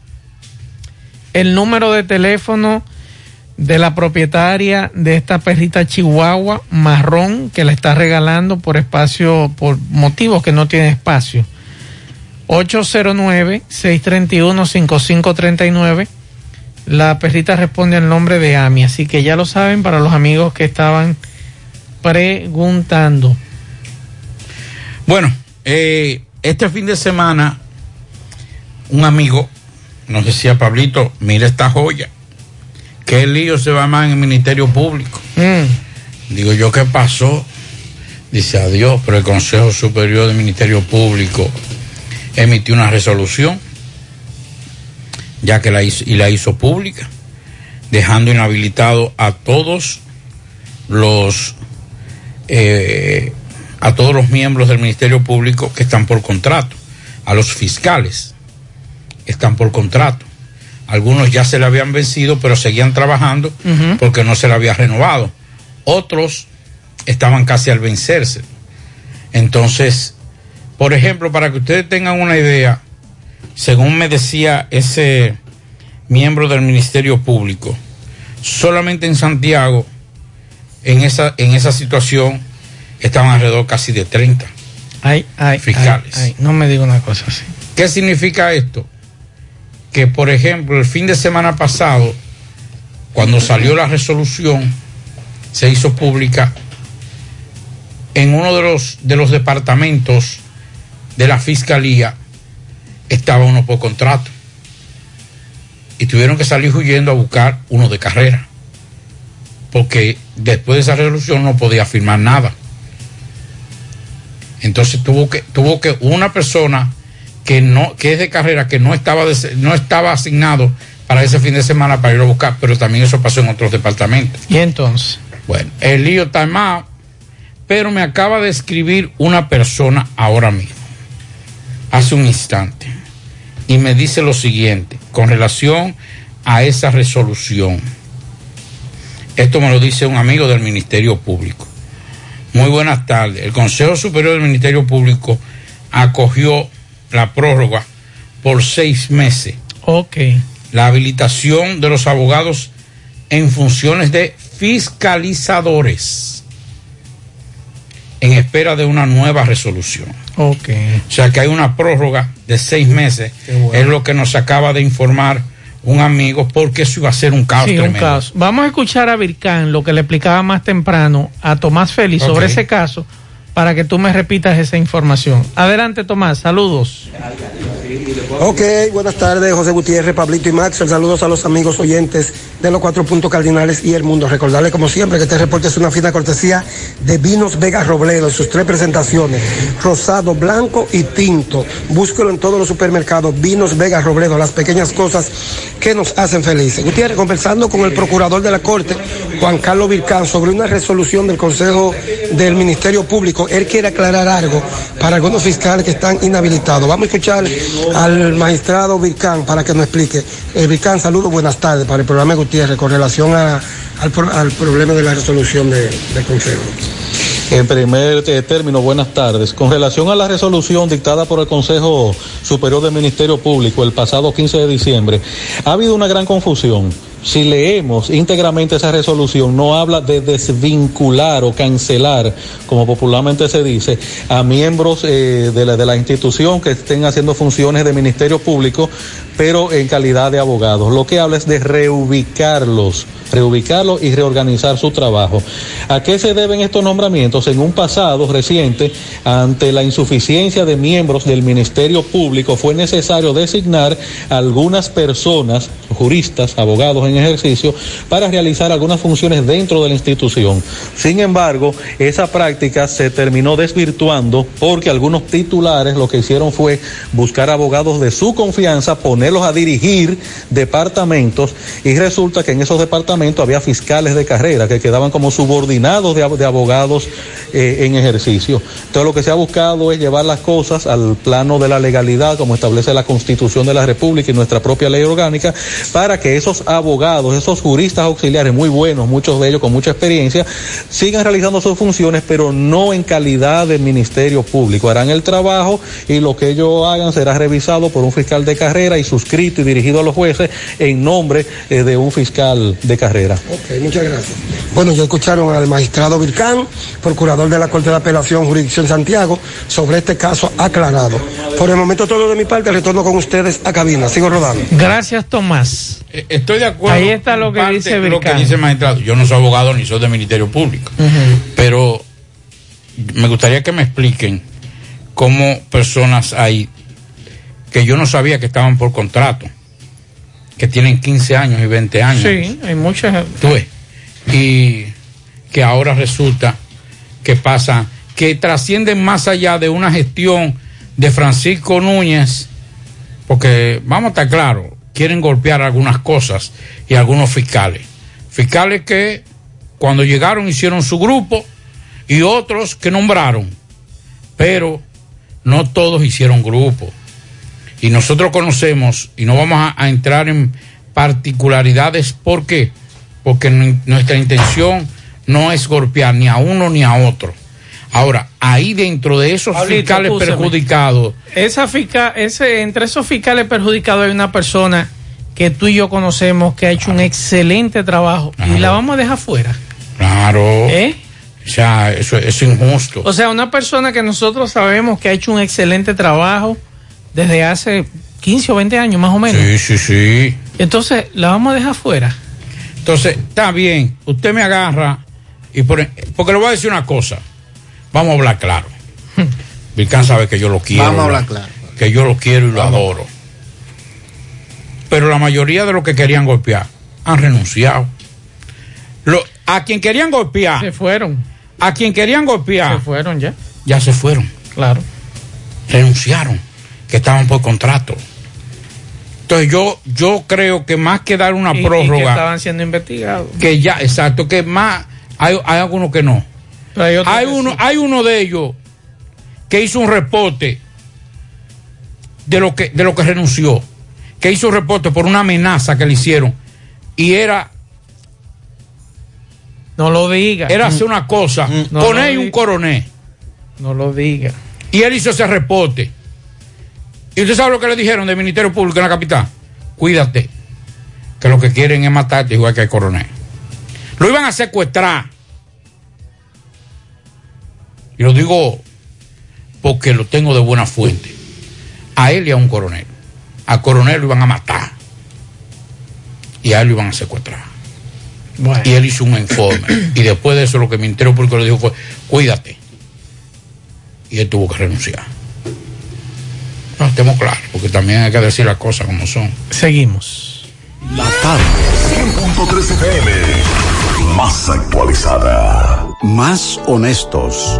el número de teléfono de la propietaria de esta perrita chihuahua marrón que la está regalando por espacio, por motivos que no tiene espacio. 809-631-5539. La perrita responde al nombre de Ami, así que ya lo saben para los amigos que estaban preguntando. Bueno, eh, este fin de semana un amigo nos decía, Pablito, mira esta joya. ¿Qué lío se va más en el Ministerio Público? Digo yo, ¿qué pasó? Dice, adiós, pero el Consejo Superior del Ministerio Público emitió una resolución, ya que la hizo, y la hizo pública, dejando inhabilitado a todos los eh, a todos los miembros del Ministerio Público que están por contrato, a los fiscales están por contrato. Algunos ya se le habían vencido, pero seguían trabajando porque no se le había renovado. Otros estaban casi al vencerse. Entonces, por ejemplo, para que ustedes tengan una idea, según me decía ese miembro del Ministerio Público, solamente en Santiago, en esa, en esa situación, estaban alrededor casi de 30 Ay, ay, fiscales. ay, no me diga una cosa así. ¿Qué significa esto? Que, por ejemplo, el fin de semana pasado, cuando salió la resolución, se hizo pública en uno de los, de los departamentos de la fiscalía, estaba uno por contrato. Y tuvieron que salir huyendo a buscar uno de carrera. Porque después de esa resolución no podía firmar nada. Entonces tuvo que, tuvo que una persona que no, que es de carrera, que no estaba, no estaba asignado para ese fin de semana para ir a buscar, pero también eso pasó en otros departamentos. ¿Y entonces? Bueno, el lío está armado, pero me acaba de escribir una persona ahora mismo, hace un instante, y me dice lo siguiente, con relación a esa resolución. Esto me lo dice un amigo del Ministerio Público. Muy buenas tardes. El Consejo Superior del Ministerio Público acogió la prórroga por seis meses. Ok. La habilitación de los abogados en funciones de fiscalizadores en espera de una nueva resolución. Ok. O sea que hay una prórroga de seis meses. bueno. Es lo que nos acaba de informar un amigo porque eso iba a ser un caos Sí, un caos. Vamos a escuchar a Vircán lo que le explicaba más temprano a Tomás Félix sobre ese caso para que tú me repitas esa información. Adelante, Tomás. Saludos. Ok, buenas tardes, José Gutiérrez, Pablito y Max. Saludos a los amigos oyentes de los cuatro puntos cardinales y el mundo. Recordarles, como siempre, que este reporte es una fina cortesía de Vinos Vega Robledo sus tres presentaciones: rosado, blanco y tinto. Búsquelo en todos los supermercados. Vinos Vega Robledo, las pequeñas cosas que nos hacen felices. Gutiérrez, conversando con el procurador de la Corte, Juan Carlos Vircán, sobre una resolución del Consejo del Ministerio Público. Él quiere aclarar algo para algunos fiscales que están inhabilitados. Vamos a escuchar al magistrado Vircán para que nos explique. Eh, Vircán, saludos, buenas tardes para el programa Gutiérrez con relación al, al problema de la resolución de- del Consejo. En primer eh, término, buenas tardes. Con relación a la resolución dictada por el Consejo Superior del Ministerio Público el pasado 15 de diciembre, ha habido una gran confusión. Si leemos íntegramente esa resolución, no habla de desvincular o cancelar, como popularmente se dice, a miembros eh, de, la, de la institución que estén haciendo funciones de Ministerio Público, pero en calidad de abogados. Lo que habla es de reubicarlos, reubicarlos y reorganizar su trabajo. ¿A qué se deben estos nombramientos? En un pasado reciente, ante la insuficiencia de miembros del Ministerio Público, fue necesario designar algunas personas, juristas, abogados en ejercicio, para realizar algunas funciones dentro de la institución. Sin embargo, esa práctica se terminó desvirtuando porque algunos titulares lo que hicieron fue buscar abogados de su confianza, ponerlos a dirigir departamentos y resulta que en esos departamentos había fiscales de carrera que quedaban como subordinados de, ab- de abogados eh, en ejercicio. Entonces lo que se ha buscado es llevar las cosas al plano de la legalidad como establece la Constitución de la República y nuestra propia ley orgánica para que esos abogados, esos juristas auxiliares muy buenos, muchos de ellos con mucha experiencia, sigan realizando sus funciones pero no en calidad de ministerio público. Harán el trabajo y lo que ellos hagan será revisado por un fiscal de carrera y suscrito y dirigido a los jueces en nombre eh, de un fiscal de carrera. Ok, muchas gracias. Bueno, ya escucharon al magistrado Vircán, procurador de la Corte de Apelación Jurisdicción Santiago, sobre este caso aclarado. Por el momento todo de mi parte, retorno con ustedes a cabina. Sigo rodando. Gracias, Tomás. Eh, Estoy de acuerdo. Ahí está lo que dice lo que Vircán. dice el magistrado. Yo no soy abogado ni soy del Ministerio Público. Pero me gustaría que me expliquen cómo personas hay que yo no sabía que estaban por contrato, que tienen 15 años y 20 años. Sí, hay muchas. Tú ves. Y que ahora resulta que pasa, que trascienden más allá de una gestión de Francisco Núñez, porque vamos a estar claros, quieren golpear algunas cosas y algunos fiscales. Fiscales que cuando llegaron hicieron su grupo y otros que nombraron, pero no todos hicieron grupo. Y nosotros conocemos, y no vamos a, entrar en particularidades, ¿por qué? Porque nu- nuestra intención no es golpear ni a uno ni a otro. Ahora, ahí dentro de esos Pablito, fiscales perjudicados, Esa fiscal, ese, entre esos fiscales perjudicados hay una persona que tú y yo conocemos que ha hecho un excelente trabajo y la vamos a dejar fuera. claro, ¿Eh? o sea, eso es injusto. O sea, una persona que nosotros sabemos que ha hecho un excelente trabajo desde hace 15 o 20 años más o menos. Sí, sí, sí. Entonces, la vamos a dejar fuera. Entonces, está bien, usted me agarra y por, porque le voy a decir una cosa. Vamos a hablar claro. Vilcán sabe que yo lo quiero. Vamos a hablar claro. Que yo lo quiero y lo adoro. Pero la mayoría de los que querían golpear han renunciado. Lo- a quien querían golpear. Se fueron. A quien querían golpear. Se fueron ya. Ya se fueron. Claro. Renunciaron. Que estaban por contrato. Entonces yo, yo creo que más que dar una Y- y que prórroga. estaban siendo investigados. que ya, exacto, que más, hay, hay algunos que no. Hay, uno, hay uno de ellos que hizo un reporte de lo que, de lo que renunció, que hizo un reporte por una amenaza que le hicieron y era No lo diga. era hacer una cosa, No con lo él y un coronel. No lo diga. Y él hizo ese reporte. ¿Y usted sabe lo que le dijeron del Ministerio Público en la capital? Cuídate, que lo que quieren es matarte igual que el coronel. Lo iban a secuestrar. Y lo digo porque lo tengo de buena fuente. A él y a un coronel. A coronel lo iban a matar. Y a él lo iban a secuestrar. Y él hizo un informe. <clears throat> y después de eso lo que el Ministerio Público le dijo fue, cuídate y él tuvo que renunciar. No, estemos claros, porque también hay que decir las cosas como son. Seguimos. La tarde. 100.3 FM. Más actualizada. Más honestos.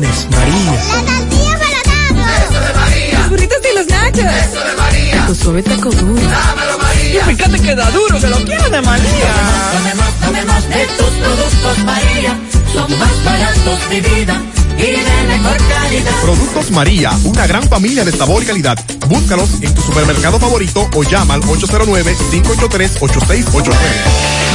tienes, María. Eso de María. Los burritos y los nachos. Eso de María. Tu suave taco duro. Dámelo, María. Y fíjate que da duro, que lo quiero de María. Tomemos, tomemos de tus productos, María. Son más baratos de vida y de mejor calidad. Productos María, una gran familia de sabor y calidad. Búscalos en tu supermercado favorito o llama al 809-583-8689.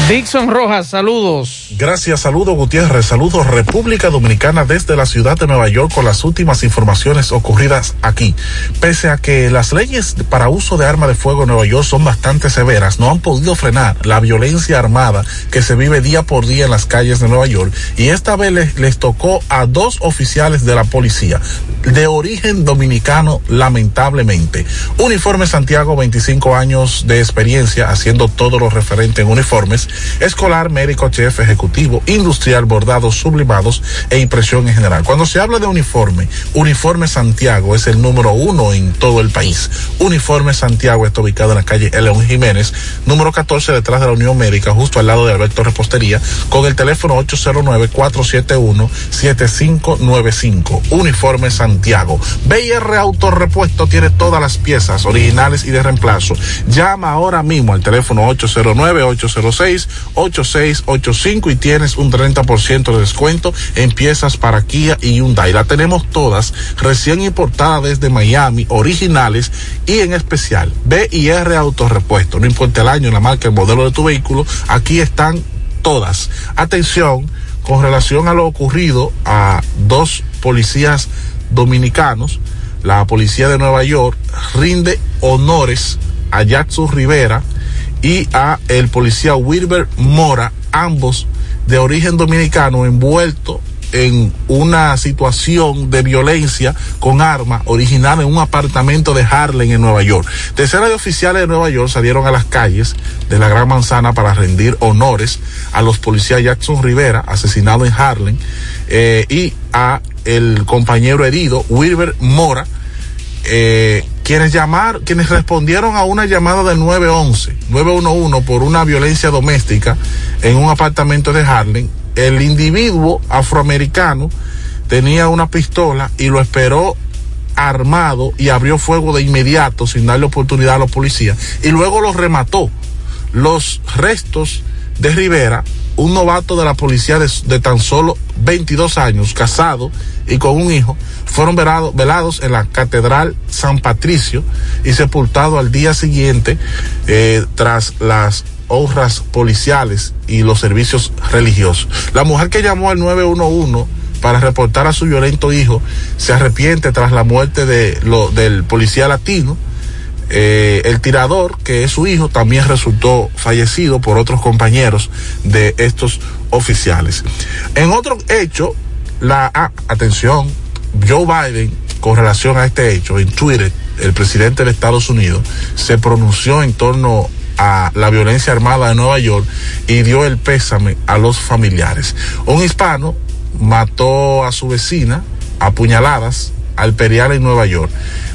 Dixon Rojas, saludos. Gracias, saludos Gutiérrez, saludos República Dominicana desde la ciudad de Nueva York con las últimas informaciones ocurridas aquí. Pese a que las leyes para uso de arma de fuego en Nueva York son bastante severas, no han podido frenar la violencia armada que se vive día por día en las calles de Nueva York y esta vez les, les tocó a dos oficiales de la policía de origen dominicano lamentablemente. Uniforme Santiago, 25 años de experiencia haciendo todo lo referente en uniformes, escolar, médico, chef, ejecutivo, industrial, bordados, sublimados e impresión en general. Cuando se habla de uniforme, Uniforme Santiago es el número uno en todo el país. Uniforme Santiago está ubicado en la calle León Jiménez, número 14 detrás de la Unión Médica, justo al lado de Alberto Repostería, con el teléfono 809-471-7595. Uniforme Santiago. BR Autorepuesto tiene todas las piezas originales y de reemplazo. Llama ahora mismo al teléfono 809-806-8685 y tienes un 30% de descuento en piezas para Kia y Hyundai. La tenemos todas recién importadas desde Miami, originales y en especial BR Autorepuesto. No importa el año, la marca, el modelo de tu vehículo, aquí están todas. Atención con relación a lo ocurrido a dos policías dominicanos, la policía de Nueva York rinde honores a Jackson Rivera y a el policía Wilber Mora, ambos de origen dominicano envueltos en una situación de violencia con arma originada en un apartamento de Harlem en Nueva York. Decenas de oficiales de Nueva York salieron a las calles de la Gran Manzana para rendir honores a los policías Jackson Rivera, asesinado en Harlem, eh, y a el compañero herido, Wilber Mora, eh, quienes llamaron, quienes respondieron a una llamada del 911, 911 por una violencia doméstica en un apartamento de Harlem, el individuo afroamericano tenía una pistola y lo esperó armado y abrió fuego de inmediato sin darle oportunidad a los policías y luego los remató. Los restos de Rivera, un novato de la policía de, tan solo 22 años, casado y con un hijo, fueron velado, velados en la Catedral San Patricio y sepultados al día siguiente eh, tras las honras policiales y los servicios religiosos. La mujer que llamó al 911 para reportar a su violento hijo se arrepiente tras la muerte de lo, del policía latino. Eh, el tirador, que es su hijo, también resultó fallecido por otros compañeros de estos oficiales. En otro hecho, la ah, atención, Joe Biden, con relación a este hecho, en Twitter, el presidente de Estados Unidos se pronunció en torno a la violencia armada de Nueva York y dio el pésame a los familiares. Un hispano mató a su vecina a puñaladas al Perial en Nueva York.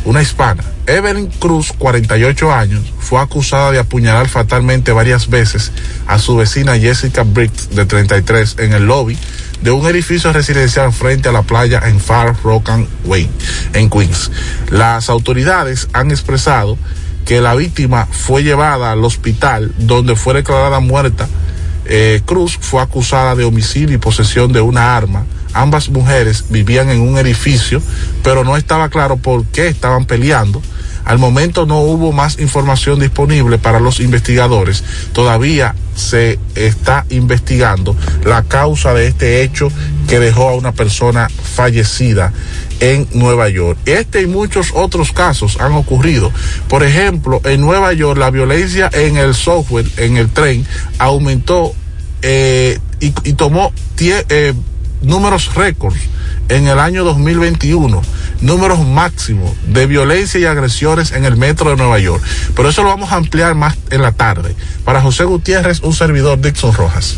Una hispana, Evelyn Cruz, 48 años, fue acusada de apuñalar fatalmente varias veces a su vecina Jessica Briggs, de 33, en el lobby de un edificio residencial frente a la playa en Far Rock and Way, en Queens. Las autoridades han expresado que la víctima fue llevada al hospital donde fue declarada muerta. Eh, Cruz fue acusada de homicidio y posesión de una arma. Ambas mujeres vivían en un edificio, pero no estaba claro por qué estaban peleando. Al momento no hubo más información disponible para los investigadores. Todavía se está investigando la causa de este hecho que dejó a una persona fallecida en Nueva York. Este y muchos otros casos han ocurrido. Por ejemplo, en Nueva York la violencia en el software, en el tren, aumentó eh, y, tomó eh, números récords en el año 2021. Números máximos de violencia y agresiones en el metro de Nueva York. Pero eso lo vamos a ampliar más en la tarde. Para José Gutiérrez, un servidor Dixon Rojas.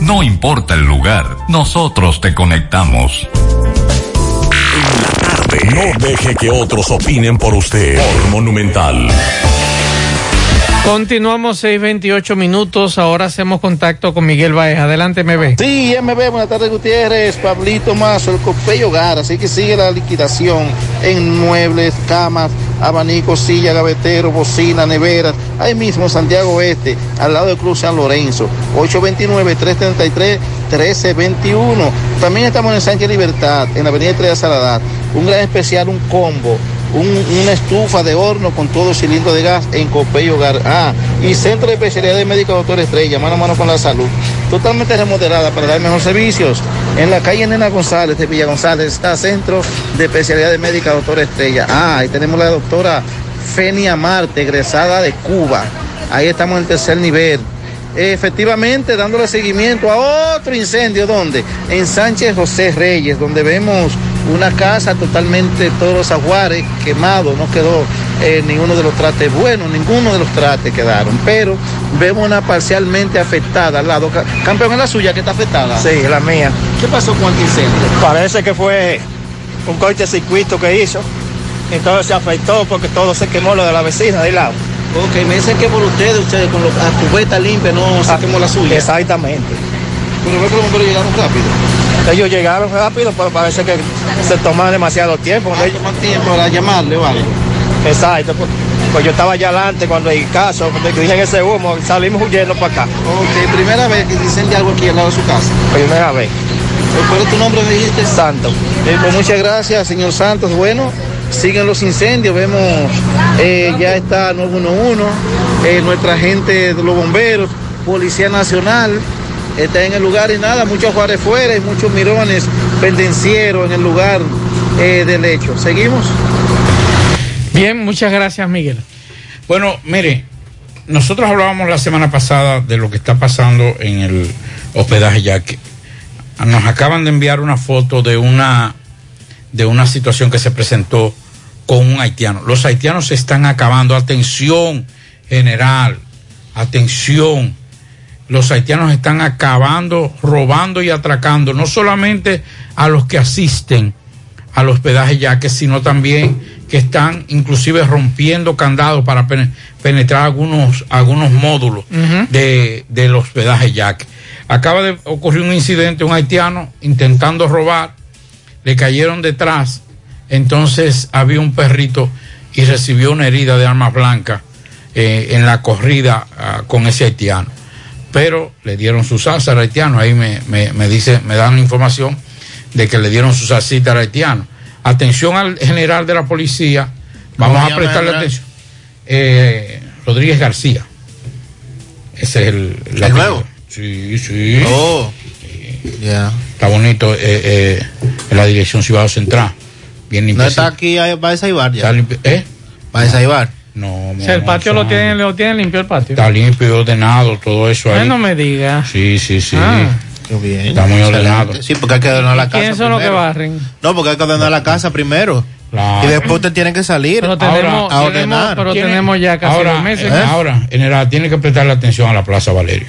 No importa el lugar, nosotros te conectamos. No deje que otros opinen por usted. Monumental. Continuamos 6:28 minutos. Ahora hacemos contacto con Miguel Baez. Adelante, MB. Sí, MB, buenas tardes Gutiérrez, Pablito Mazo, el Copey Hogar, así que sigue la liquidación en muebles, camas, abanicos, silla, gavetero, bocina, neveras, ahí mismo Santiago Oeste, al lado de Cruz San Lorenzo, 829-333-1321. También estamos en Sánchez Libertad, en la avenida Estrella Saladar, un gran especial, un combo. Un- una estufa de horno con todo cilindro de gas en Copey Hogar. Ah, y Centro de Especialidad de Médica Doctor Estrella, mano a mano con la salud. Totalmente remodelada para dar mejores servicios. En la calle Nena González de Villa González está Centro de Especialidad de Médica Doctor Estrella. Ah, ahí tenemos la doctora Fenia Marte, egresada de Cuba. Ahí estamos en el tercer nivel. Efectivamente, dándole seguimiento a otro incendio, ¿dónde? En Sánchez José Reyes, donde vemos una casa totalmente, todos los ajuares quemados, no quedó eh, ninguno de los trates buenos, ninguno de los trates quedaron, pero vemos una parcialmente afectada al lado. Ca- Campeón, ¿es la suya que está afectada? Sí, la mía. ¿Qué pasó con el incendio? Parece que fue un cortocircuito que hizo. Entonces se afectó porque todo se quemó lo de la vecina de lado. Ok, me dicen que por ustedes, ustedes con los- la cubeta limpia no se quemó la suya. Exactamente. Pero ve que los bomberos llegaron rápido. Ellos llegaron rápido, pero parece que se tomaron demasiado tiempo. Ah, toman tiempo para llamarle, vale. Exacto. Pues, pues yo estaba allá adelante cuando el caso, cuando dije ese humo, salimos huyendo para acá. Ok, primera vez que incendia algo aquí al lado de su casa. Primera vez. ¿Cuál es tu nombre, me dijiste? Santos. Eh, pues muchas gracias, señor Santos. Bueno, siguen los incendios. Vemos, eh, ya está 911, eh, nuestra gente de los bomberos, Policía Nacional, está en el lugar y nada, muchos juárez fuera y muchos mirones pendencieros en el lugar eh, del hecho. ¿Seguimos? Bien, muchas gracias, Miguel. Bueno, mire, nosotros hablábamos la semana pasada de lo que está pasando en el hospedaje ya que nos acaban de enviar una foto de una de una situación que se presentó con un haitiano. Los haitianos se están acabando. Atención, general. Atención. Los haitianos están acabando, robando y atracando, no solamente a los que asisten al hospedaje yaque, sino también que están inclusive rompiendo candados para pen- penetrar algunos, algunos módulos de, del hospedaje yaque. Acaba de ocurrir un incidente, un haitiano intentando robar, le cayeron detrás, entonces había un perrito y recibió una herida de arma blanca eh, en la corrida ah, con ese haitiano. Pero le dieron su salsa al haitiano, ahí me, me, me dice, me dan información de que le dieron su salsita al haitiano. Atención al general de la policía, vamos ¿Cómo a prestarle general? atención. Eh, Rodríguez García. Ese es el, ¿El nuevo? Sí, sí. Oh, ya. Está bonito eh, eh, en la dirección Cibao Central. bien No limpio. está aquí, va a Saibar ya. Está. ¿Eh? Va a Saibar. No, O sea, el patio lo tienen, lo tienen limpio el patio. Está limpio y ordenado, todo eso ahí. No me diga. Sí, sí, sí. Ah. Qué bien. Está muy ordenado. Sí, porque hay que ordenar la casa. ¿Quiénes son los que barren? No, porque hay que ordenar la casa primero. Claro. Y después usted tiene que salir Pero tenemos, a tenemos- ordenar. pero Tiene- tenemos ya casi ahora, dos meses. eh, ahora, general, tiene que prestarle atención a la Plaza Valerio.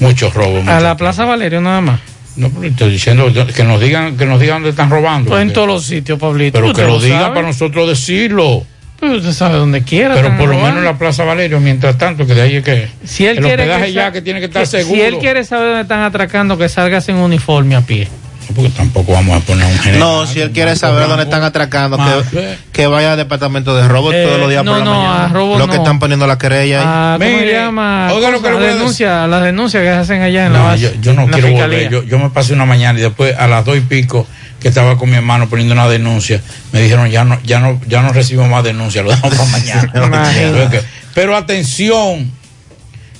Muchos robos. a la Plaza Valerio nada más. No, pero estoy diciendo que nos digan, que nos digan dónde están robando. Pues en todos los sitios, Pablito. pero que lo digan sabe. para nosotros decirlo. Pues usted sabe dónde quiera. Pero por lo menos en la Plaza Valerio, mientras tanto, que de ahí es que. Si él el quiere hospedaje que ya que tiene que estar que- seguro. Si él quiere saber dónde están atracando, que salgas en uniforme a pie. Porque tampoco vamos a poner un general. No, si él quiere saber dónde están atracando, Más, que, que vaya al departamento de robo Eh, todos los días no, por la no, mañana. a robo Los que no. están poniendo la querella ahí. Ah, ¿Cómo Mire, se llama? oiga lo que Cosas, le voy a las denuncias, las denuncias que se hacen allá en la No, base. yo, yo no la quiero fiscalía. volver. Yo, yo me pasé una mañana y después a las dos y pico que estaba con mi hermano poniendo una denuncia, me dijeron ya no, ya no, ya no recibo más denuncias, lo dejamos para mañana. <laughs> Pero atención,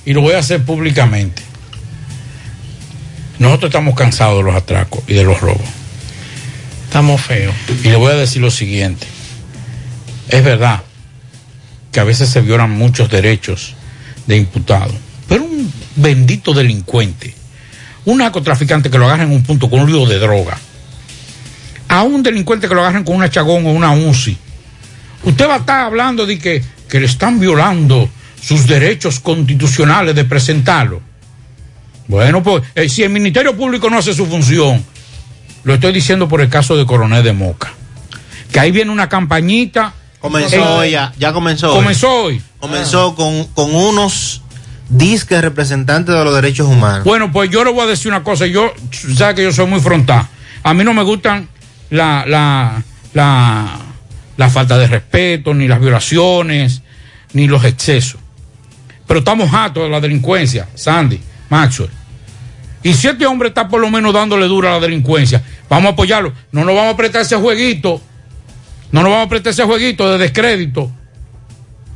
y lo voy a hacer públicamente. Nosotros estamos cansados de los atracos y de los robos. Estamos feos. Y le voy a decir lo siguiente. Es verdad que a veces se violan muchos derechos de imputado, pero un bendito delincuente, un narcotraficante que lo agarren en un punto con un lío de droga, a un delincuente que lo agarren con una chagón o una UCI, usted va a estar hablando de que, que le están violando sus derechos constitucionales de presentarlo. Bueno, pues eh, si el Ministerio Público no hace su función, lo estoy diciendo por el caso de Coronel de Moca, que ahí viene una campañita. Comenzó Eh, hoy ya, ya comenzó. Comenzó hoy. Comenzó con, con unos disques representantes de los derechos humanos. Bueno, pues yo le voy a decir una cosa. Yo, sabe que yo soy muy frontal. A mí no me gustan la, la, la, la falta de respeto, ni las violaciones, ni los excesos. Pero estamos hartos de la delincuencia, Sandy, Maxwell. Y si este hombre está por lo menos dándole duro a la delincuencia, vamos a apoyarlo. No nos vamos a prestar ese jueguito. No nos vamos a prestar ese jueguito de descrédito.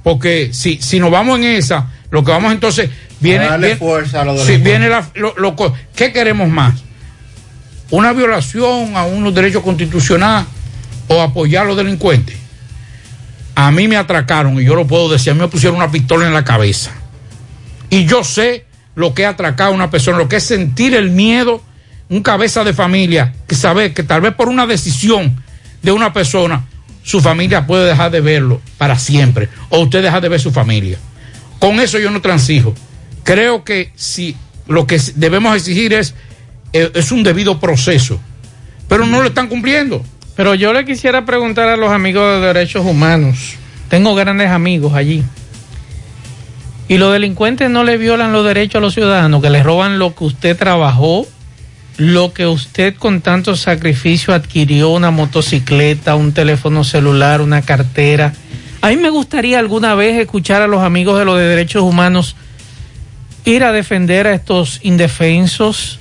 Porque si, si nos vamos en esa, lo que vamos entonces viene. A darle viene- fuerza a los Sí, viene la, lo- ¿Qué queremos más? ¿Una violación a unos derechos constitucionales o apoyar a los delincuentes? A mí me atracaron y yo lo puedo decir, a mí me pusieron una pistola en la cabeza. Y yo sé lo que es atracar a una persona, lo que es sentir el miedo, un cabeza de familia, que sabe que tal vez por una decisión de una persona, su familia puede dejar de verlo para siempre, o usted deja de ver su familia. Con eso yo no transijo. Creo que si lo que debemos exigir es, es un debido proceso, pero no lo están cumpliendo. Pero yo le quisiera preguntar a los amigos de derechos humanos. Tengo grandes amigos allí. Y los delincuentes no le violan los derechos a los ciudadanos, que les roban lo que usted trabajó, lo que usted con tanto sacrificio adquirió, una motocicleta, un teléfono celular, una cartera. A mí me gustaría alguna vez escuchar a los amigos de los de derechos humanos ir a defender a estos indefensos.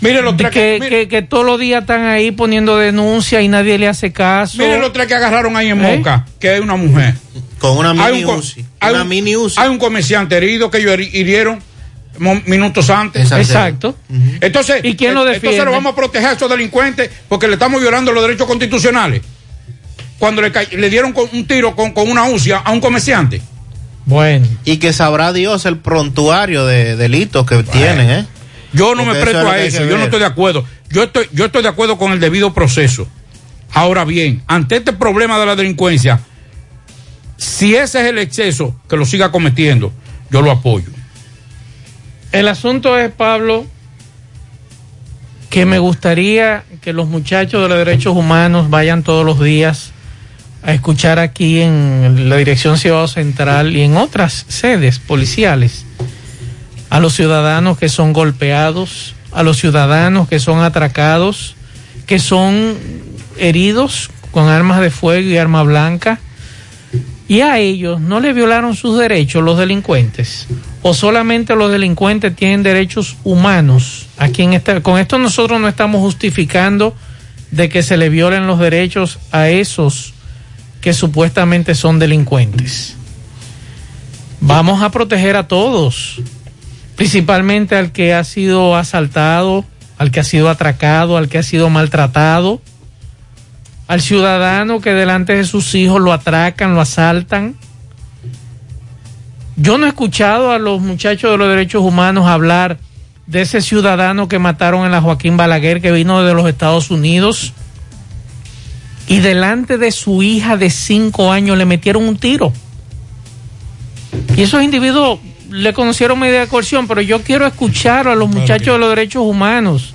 Mire los tres que, que, que todos los días están ahí poniendo denuncia y nadie le hace caso. Miren los tres que agarraron ahí en ¿Eh? Moca, que es una mujer. Con una Hay mini un co- UCI. Hay Una un, mini UCI. hay un comerciante herido que ellos hirieron minutos antes. Exacto. Entonces, ¿Y quién lo defiende? Entonces lo vamos a proteger a esos delincuentes porque le estamos violando los derechos constitucionales. Cuando le, le dieron con un tiro con, con una UCI a un comerciante. Bueno. Y que sabrá Dios el prontuario de delitos que tienen, ¿eh? Yo no me presto a eso, yo no estoy de acuerdo. Yo estoy, yo estoy de acuerdo con el debido proceso. Ahora bien, ante este problema de la delincuencia, si ese es el exceso, que lo siga cometiendo, yo lo apoyo. El asunto es, Pablo, que me gustaría que los muchachos de los derechos humanos vayan todos los días a escuchar aquí en la Dirección Ciudad Central y en otras sedes policiales a los ciudadanos que son golpeados, a los ciudadanos que son atracados, que son heridos con armas de fuego y arma blanca, y a ellos no le violaron sus derechos los delincuentes o solamente los delincuentes tienen derechos humanos aquí con esto nosotros no estamos justificando de que se le violen los derechos a esos que supuestamente son delincuentes. Vamos a proteger a todos principalmente al que ha sido asaltado al que ha sido atracado al que ha sido maltratado al ciudadano que delante de sus hijos lo atracan, lo asaltan. Yo no he escuchado a los muchachos de los derechos humanos hablar de ese ciudadano que mataron en la Joaquín Balaguer, que vino de los Estados Unidos, y delante de su hija de cinco años le metieron un tiro. Y esos individuos le conocieron medida de coerción, pero yo quiero escuchar a los muchachos de los derechos humanos,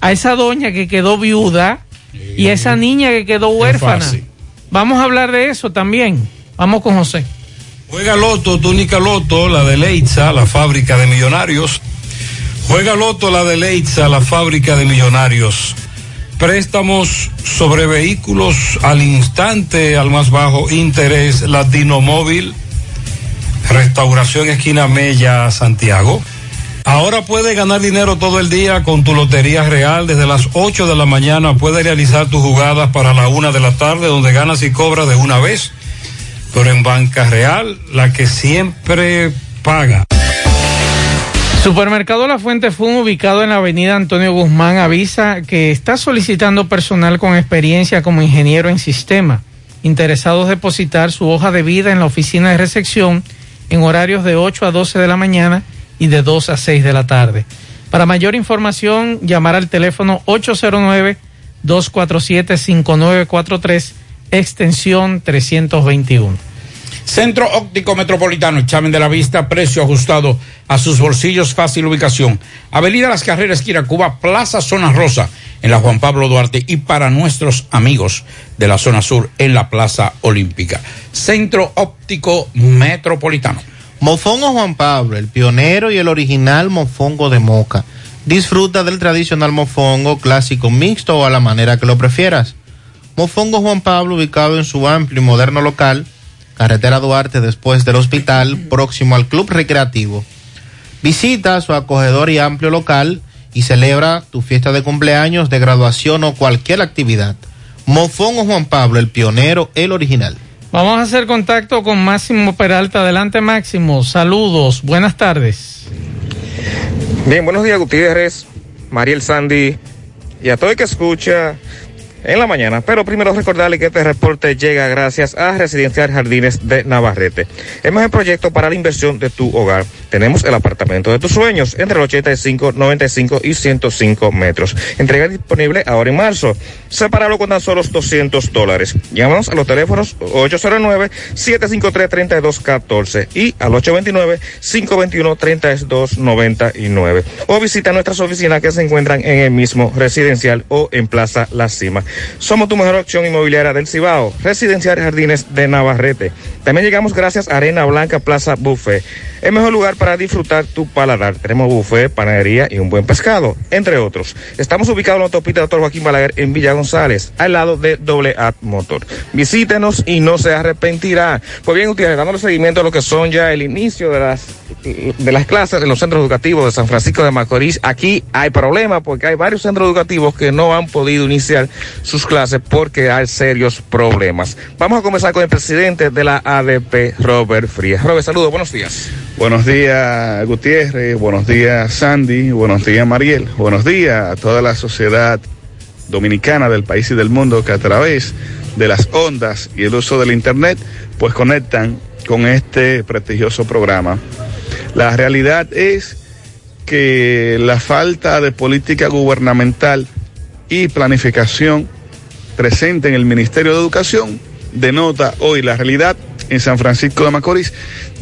a esa doña que quedó viuda y a esa niña que quedó huérfana. Vamos a hablar de eso también. Vamos con José. Juega Loto, túnica Loto, la de Leitza, la fábrica de millonarios. Juega Loto, la de Leitza, la fábrica de millonarios. Préstamos sobre vehículos al instante, al más bajo interés, Latino Móvil. Restauración Esquina Mella, Santiago. Ahora puedes ganar dinero todo el día con tu Lotería Real. Desde las 8 de la mañana puedes realizar tus jugadas para la 1 de la tarde, donde ganas y cobras de una vez. Pero en Banca Real, la que siempre paga. Supermercado La Fuente Fun, ubicado en la avenida Antonio Guzmán, avisa que está solicitando personal con experiencia como ingeniero en sistema, interesados depositar su hoja de vida en la oficina de recepción en horarios de 8 a 12 de la mañana y de 2 a 6 de la tarde. Para mayor información, llamar al teléfono 809-247-5943, extensión 321. Centro Óptico Metropolitano, examen de la vista, precio ajustado a sus bolsillos, fácil ubicación. Avenida Las Carreras, Cuba, Plaza Zona Rosa, en la Juan Pablo Duarte y para nuestros amigos de la zona sur en la Plaza Olímpica. Centro Óptico Metropolitano. Mofongo Juan Pablo, el pionero y el original mofongo de moca. Disfruta del tradicional mofongo clásico mixto o a la manera que lo prefieras. Mofongo Juan Pablo, ubicado en su amplio y moderno local, carretera Duarte después del hospital, próximo al Club Recreativo. Visita su acogedor y amplio local y celebra tu fiesta de cumpleaños, de graduación o cualquier actividad. Mofongo Juan Pablo, el pionero, el original. Vamos a hacer contacto con Máximo Peralta. Adelante, Máximo. Saludos. Buenas tardes. Bien, buenos días, Gutiérrez, Mariel Sandy y a todo el que escucha en la mañana. Pero primero recordarle que este reporte llega gracias a Residencial Jardines de Navarrete. El mejor proyecto para la inversión de tu hogar. Tenemos el apartamento de tus sueños entre los 85, 95 y 105 metros. Entrega disponible ahora en marzo. Sepáralo con tan solo 200 dólares. Llámanos a los teléfonos 809-753-3214 y al 829-521-3299. O visita nuestras oficinas que se encuentran en el mismo residencial o en Plaza La Cima. Somos tu mejor opción inmobiliaria del Cibao. Residencial Jardines de Navarrete. También llegamos gracias a Arena Blanca Plaza Buffet. El mejor lugar para disfrutar tu paladar. Tenemos buffet, panadería y un buen pescado, entre otros. Estamos ubicados en la autopista Dr. Joaquín Balaguer en Villa González, al lado de Doble A Motor. Visítenos y no se arrepentirá. Pues bien, ustedes dándole seguimiento a lo que son ya el inicio de las de las clases en los centros educativos de San Francisco de Macorís. Aquí hay problemas porque hay varios centros educativos que no han podido iniciar sus clases porque hay serios problemas. Vamos a comenzar con el presidente de la ADP, Robert Frías. Robert, saludos, buenos días. Buenos días, Gutiérrez. Buenos días, Sandy. Buenos días, Mariel. Buenos días a toda la sociedad dominicana del país y del mundo que a través de las ondas y el uso del Internet, pues conectan con este prestigioso programa. La realidad es que la falta de política gubernamental y planificación presente en el Ministerio de Educación denota hoy la realidad en San Francisco de Macorís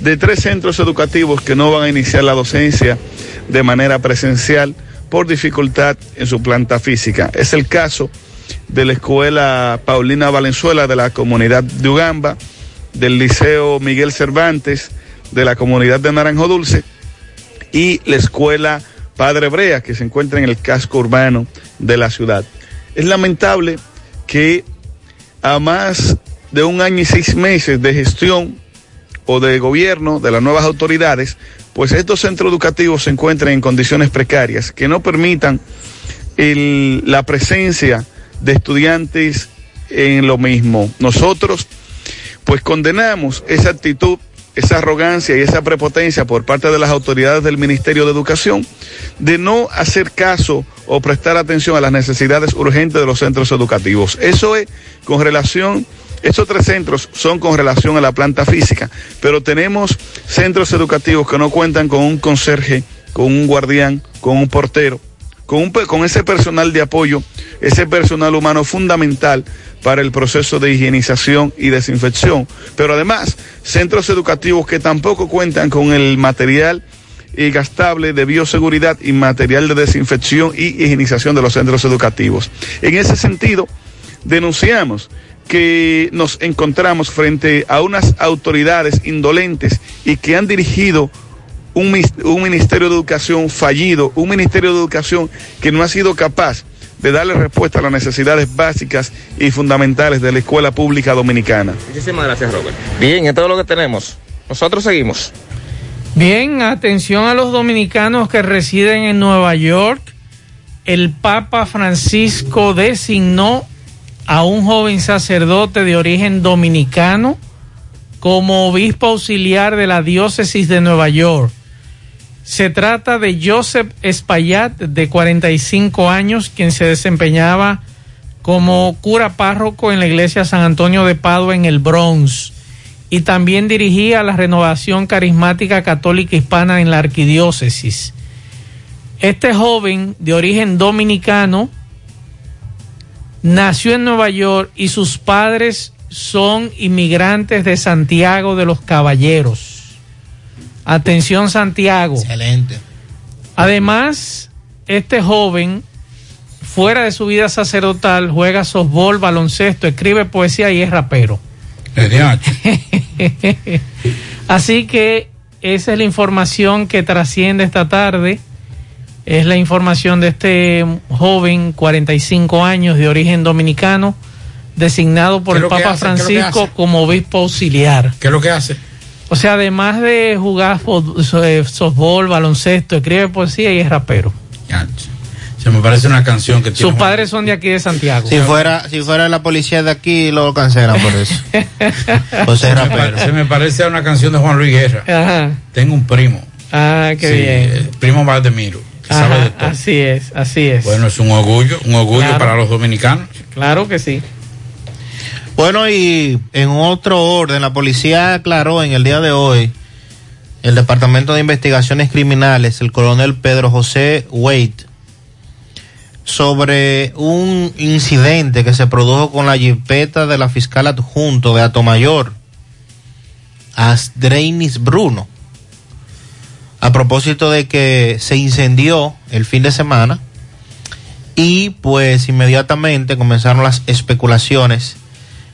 de tres centros educativos que no van a iniciar la docencia de manera presencial por dificultad en su planta física. Es el caso de la escuela Paulina Valenzuela de la comunidad de Ugamba, del Liceo Miguel Cervantes de la comunidad de Naranjo Dulce y la escuela Padre Brea que se encuentra en el casco urbano de la ciudad. Es lamentable que a más de un año y seis meses de gestión o de gobierno de las nuevas autoridades, pues estos centros educativos se encuentran en condiciones precarias que no permitan la presencia de estudiantes en lo mismo. Nosotros pues condenamos esa actitud esa arrogancia y esa prepotencia por parte de las autoridades del Ministerio de Educación de no hacer caso o prestar atención a las necesidades urgentes de los centros educativos. Eso es con relación, estos tres centros son con relación a la planta física, pero tenemos centros educativos que no cuentan con un conserje, con un guardián, con un portero, con, un, con ese personal de apoyo, ese personal humano fundamental para el proceso de higienización y desinfección. Pero además, centros educativos que tampoco cuentan con el material y gastable de bioseguridad y material de desinfección y higienización de los centros educativos. En ese sentido, denunciamos que nos encontramos frente a unas autoridades indolentes y que han dirigido un, un Ministerio de Educación fallido, un Ministerio de Educación que no ha sido capaz de darle respuesta a las necesidades básicas y fundamentales de la escuela pública dominicana. Muchísimas gracias, Robert. Bien, esto es lo que tenemos. Nosotros seguimos. Bien, atención a los dominicanos que residen en Nueva York. El Papa Francisco designó a un joven sacerdote de origen dominicano como obispo auxiliar de la diócesis de Nueva York. Se trata de Joseph Espaillat, de 45 años, quien se desempeñaba como cura párroco en la iglesia San Antonio de Padua en el Bronx y también dirigía la renovación carismática católica hispana en la arquidiócesis. Este joven de origen dominicano nació en Nueva York y sus padres son inmigrantes de Santiago de los Caballeros. Atención Santiago. Excelente. Además, este joven, fuera de su vida sacerdotal, juega softball, baloncesto, escribe poesía y es rapero. <laughs> Así que esa es la información que trasciende esta tarde. Es la información de este joven, 45 años, de origen dominicano, designado por ¿Qué el Papa Francisco como obispo auxiliar. ¿Qué es lo que hace? O sea, además de jugar eh, softball, baloncesto, escribe poesía y es rapero. Se me parece una canción que tiene. Sus padres son de aquí de Santiago. Si fuera, si fuera la policía de aquí, lo cancelan por eso. <laughs> José se, me Rapero. pare- se me parece a una canción de Juan Luis Guerra. Ajá. Tengo un primo. Ah, qué Sí, bien. el primo Valdemiro. que Ajá, sabe de todo. así es, así es. Bueno, es un orgullo, un orgullo Claro. para los dominicanos. Claro que sí. Bueno, y en otro orden, la policía aclaró en el día de hoy, el Departamento de Investigaciones Criminales, el coronel Pedro José Wade, sobre un incidente que se produjo con la jipeta de la fiscal adjunto de Atomayor, Asdreinis Bruno, a propósito de que se incendió el fin de semana y pues inmediatamente comenzaron las especulaciones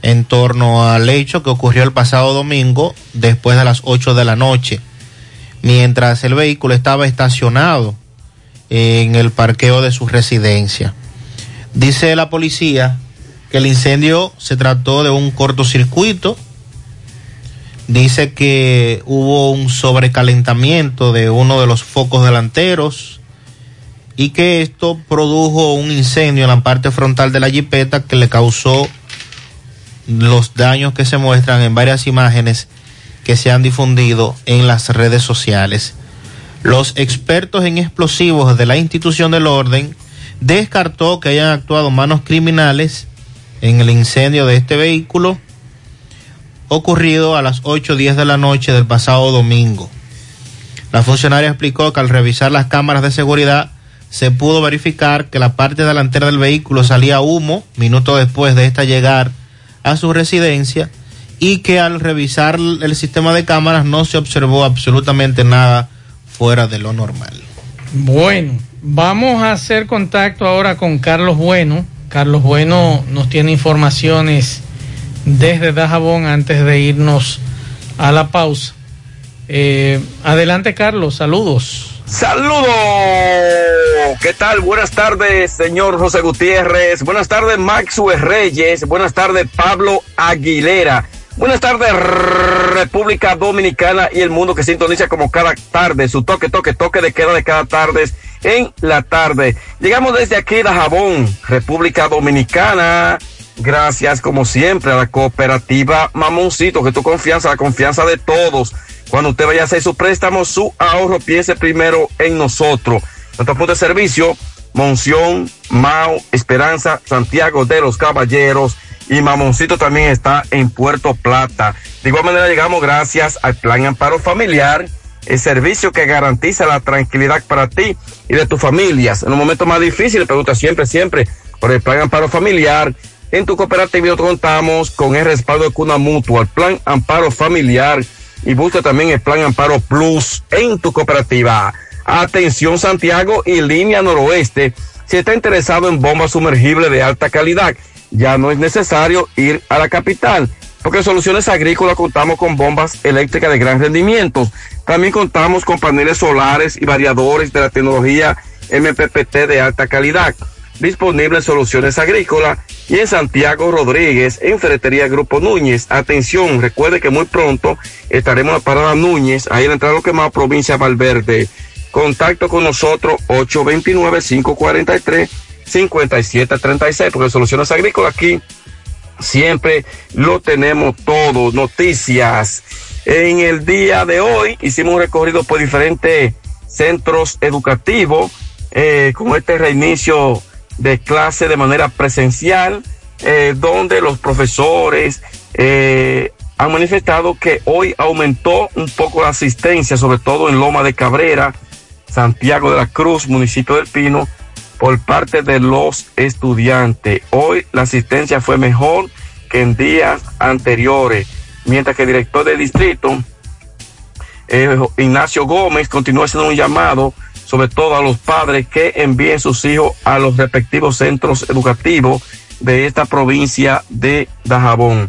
en torno al hecho que ocurrió el pasado domingo después de las 8 de la noche, mientras el vehículo estaba estacionado en el parqueo de su residencia. Dice la policía que el incendio se trató de un cortocircuito. Dice que hubo un sobrecalentamiento de uno de los focos delanteros y que esto produjo un incendio en la parte frontal de la jipeta que le causó los daños que se muestran en varias imágenes que se han difundido en las redes sociales. Los expertos en explosivos de la institución del orden descartó que hayan actuado manos criminales en el incendio de este vehículo ocurrido a las 8.10 de la noche del pasado domingo. La funcionaria explicó que al revisar las cámaras de seguridad se pudo verificar que la parte delantera del vehículo salía humo minutos después de esta llegar a su residencia y que al revisar el sistema de cámaras no se observó absolutamente nada fuera de lo normal. Bueno, vamos a hacer contacto ahora con Carlos Bueno. Carlos Bueno nos tiene informaciones desde Dajabón antes de irnos a la pausa. Eh, adelante, Carlos, saludos. Saludos. ¿Qué tal? Buenas tardes, señor José Gutiérrez. Buenas tardes, Maxwell Reyes. Buenas tardes, Pablo Aguilera. Buenas tardes, República Dominicana y el mundo que sintoniza como cada tarde, su toque, toque, toque de queda de cada tarde en la tarde. Llegamos desde aquí, Dajabón, República Dominicana. Gracias, como siempre, a la cooperativa Mamoncito, que tu confianza, la confianza de todos. Cuando usted vaya a hacer su préstamo, su ahorro, piense primero en nosotros. Nuestro punto de servicio, Monción, Mao, Esperanza, Santiago de los Caballeros y Mamoncito también está en Puerto Plata. De igual manera llegamos gracias al Plan Amparo Familiar, el servicio que garantiza la tranquilidad para ti y de tus familias. En los momentos más difíciles, pregunta siempre, siempre por el Plan Amparo Familiar. En tu cooperativa contamos con el respaldo de Cuna Mutua, el Plan Amparo Familiar y busca también el Plan Amparo Plus en tu cooperativa. Atención Santiago y línea noroeste. Si está interesado en bombas sumergibles de alta calidad, ya no es necesario ir a la capital, porque en Soluciones Agrícolas contamos con bombas eléctricas de gran rendimiento. También contamos con paneles solares y variadores de la tecnología MPPT de alta calidad. Disponible en Soluciones Agrícolas y en Santiago Rodríguez, en Ferretería Grupo Núñez. Atención, recuerde que muy pronto estaremos en la parada Núñez, ahí en la entrada lo que más provincia Valverde. Contacto con nosotros 829-543-5736, porque Soluciones Agrícolas aquí siempre lo tenemos todo. Noticias. En el día de hoy hicimos un recorrido por diferentes centros educativos eh, con este reinicio de clase de manera presencial, eh, donde los profesores eh, han manifestado que hoy aumentó un poco la asistencia, sobre todo en Loma de Cabrera, Santiago de la Cruz, municipio del Pino, por parte de los estudiantes. Hoy la asistencia fue mejor que en días anteriores, mientras que el director del distrito, eh, Ignacio Gómez, continúa haciendo un llamado sobre todo a los padres que envíen sus hijos a los respectivos centros educativos de esta provincia de Dajabón.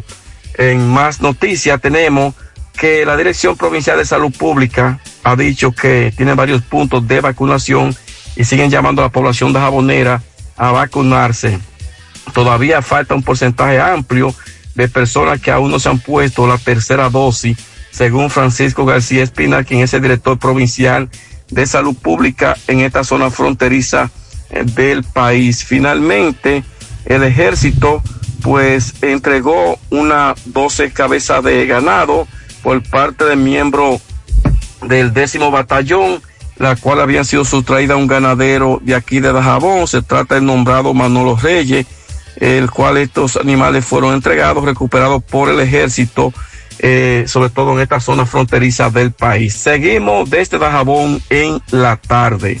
En más noticias tenemos que la Dirección Provincial de Salud Pública ha dicho que tiene varios puntos de vacunación y siguen llamando a la población de Jabonera a vacunarse. Todavía falta un porcentaje amplio de personas que aún no se han puesto la tercera dosis, según Francisco García Espinal, quien es el director provincial de salud pública en esta zona fronteriza eh, del país. Finalmente, el ejército pues entregó una 12 cabezas de ganado por parte de miembro del décimo batallón, la cual habían sido sustraída a un ganadero de aquí de Dajabón. Se trata del nombrado Manolo Reyes, el cual estos animales fueron entregados, recuperados por el ejército eh, sobre todo en esta zona fronteriza del país. Seguimos desde Dajabón en la tarde.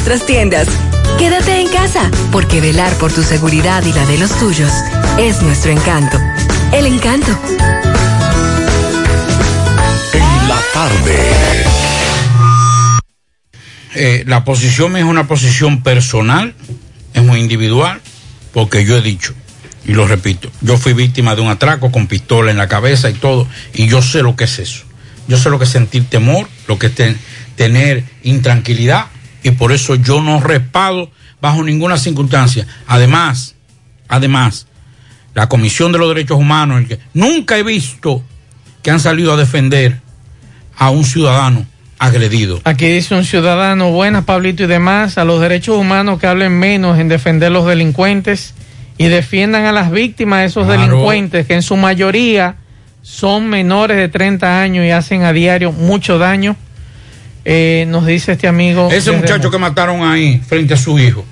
nuestras tiendas. Quédate en casa, porque velar por tu seguridad y la de los tuyos es nuestro encanto. El encanto. En la tarde. Eh, la posición es una posición personal, es muy individual, porque yo he dicho, y lo repito, yo fui víctima de un atraco con pistola en la cabeza y todo, y yo sé lo que es eso. Yo sé lo que es sentir temor, lo que es ten- tener intranquilidad, y por eso yo no respaldo bajo ninguna circunstancia. Además, además, la Comisión de los Derechos Humanos, el que, nunca he visto que han salido a defender a un ciudadano agredido. Aquí dice un ciudadano, buenas Pablito y demás, a los derechos humanos que hablen menos en defender los delincuentes y defiendan a las víctimas de esos Claro. delincuentes que en su mayoría son menores de 30 años y hacen a diario mucho daño. Eh, nos dice este amigo. Ese muchacho que mataron ahí frente a su hijo.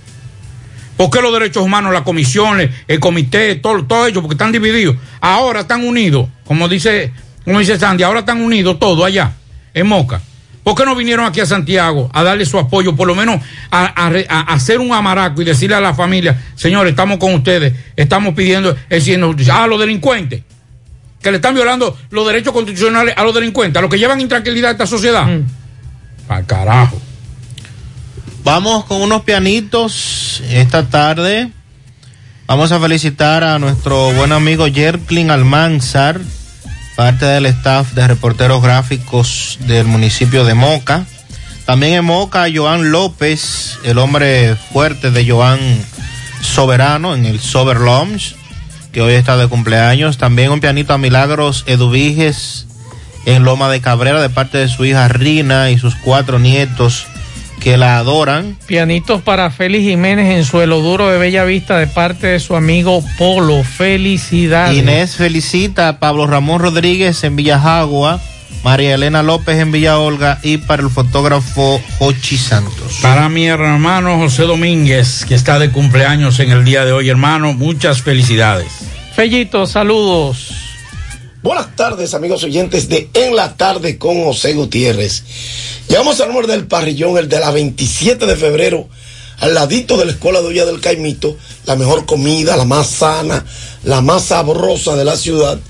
¿Por qué los derechos humanos, la comisión, el- comité, todo, todo ello? Porque están divididos. Ahora están unidos, como dice, como dice Sandy, ahora están unidos todos allá. en Moca. ¿Por qué no vinieron aquí a Santiago a darle su apoyo, por lo menos a, a re- a hacer un amaraco y decirle a la familia, señores, estamos con ustedes, estamos pidiendo, es decir, a los delincuentes, que le están violando los derechos constitucionales a los delincuentes, a los que llevan intranquilidad a esta sociedad? Al carajo. Vamos con unos pianitos esta tarde. Vamos a felicitar a nuestro buen amigo Jerklin Almanzar, parte del staff de reporteros gráficos del municipio de Moca. También en Moca, Joan López, el hombre fuerte de Joan Soberano en el Sober Lounge, que hoy está de cumpleaños. También un pianito a Milagros Eduviges en Loma de Cabrera de parte de su hija Rina y sus cuatro nietos que la adoran. Pianitos para Félix Jiménez en Suelo Duro de Bella Vista de parte de su amigo Polo. Felicidades. Inés felicita a Pablo Ramón Rodríguez en Villajagua, María Elena López en Villa Olga y para el fotógrafo Jochi Santos. Para mi hermano José Domínguez, que está de cumpleaños en el día de hoy, hermano, muchas felicidades. Fellito, saludos. Buenas tardes, amigos oyentes de En la Tarde con José Gutiérrez. Llegamos al número del parrillón, el de la 27 de febrero, al ladito de la Escuela de Olla del Caimito, la mejor comida, la más sana, la más sabrosa de la ciudad.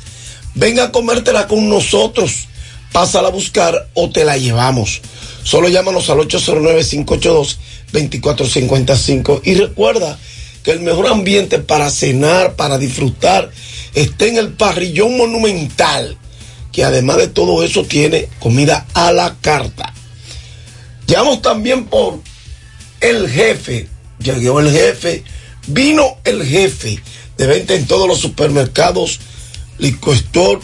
Venga a comértela con nosotros, pásala a buscar o te la llevamos. Solo llámanos al 809-582-2455 y recuerda que el mejor ambiente para cenar, para disfrutar, está en el parrillón monumental, que además de todo eso tiene comida a la carta. Llegamos también por el jefe, llegó el jefe, vino el jefe de venta en todos los supermercados, liquor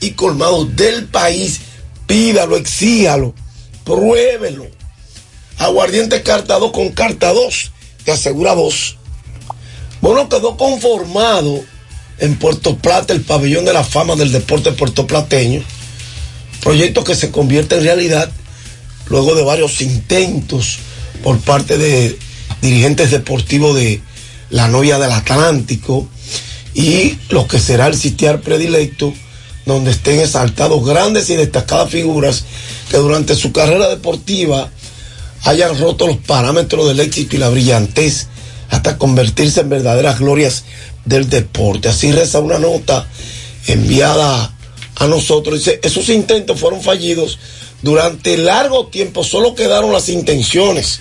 y colmados del país. Pídalo, exíjalo, pruébelo. Aguardiente carta 2 con carta 2, te asegura dos. Bueno, quedó conformado en Puerto Plata el pabellón de la fama del deporte puertoplateño. Proyecto que se convierte en realidad luego de varios intentos por parte de dirigentes deportivos de la novia del Atlántico y lo que será el sitiar predilecto donde estén exaltados grandes y destacadas figuras que durante su carrera deportiva hayan roto los parámetros del éxito y la brillantez hasta convertirse en verdaderas glorias del deporte. Así reza una nota enviada a nosotros. Dice, esos intentos fueron fallidos durante largo tiempo, solo quedaron las intenciones.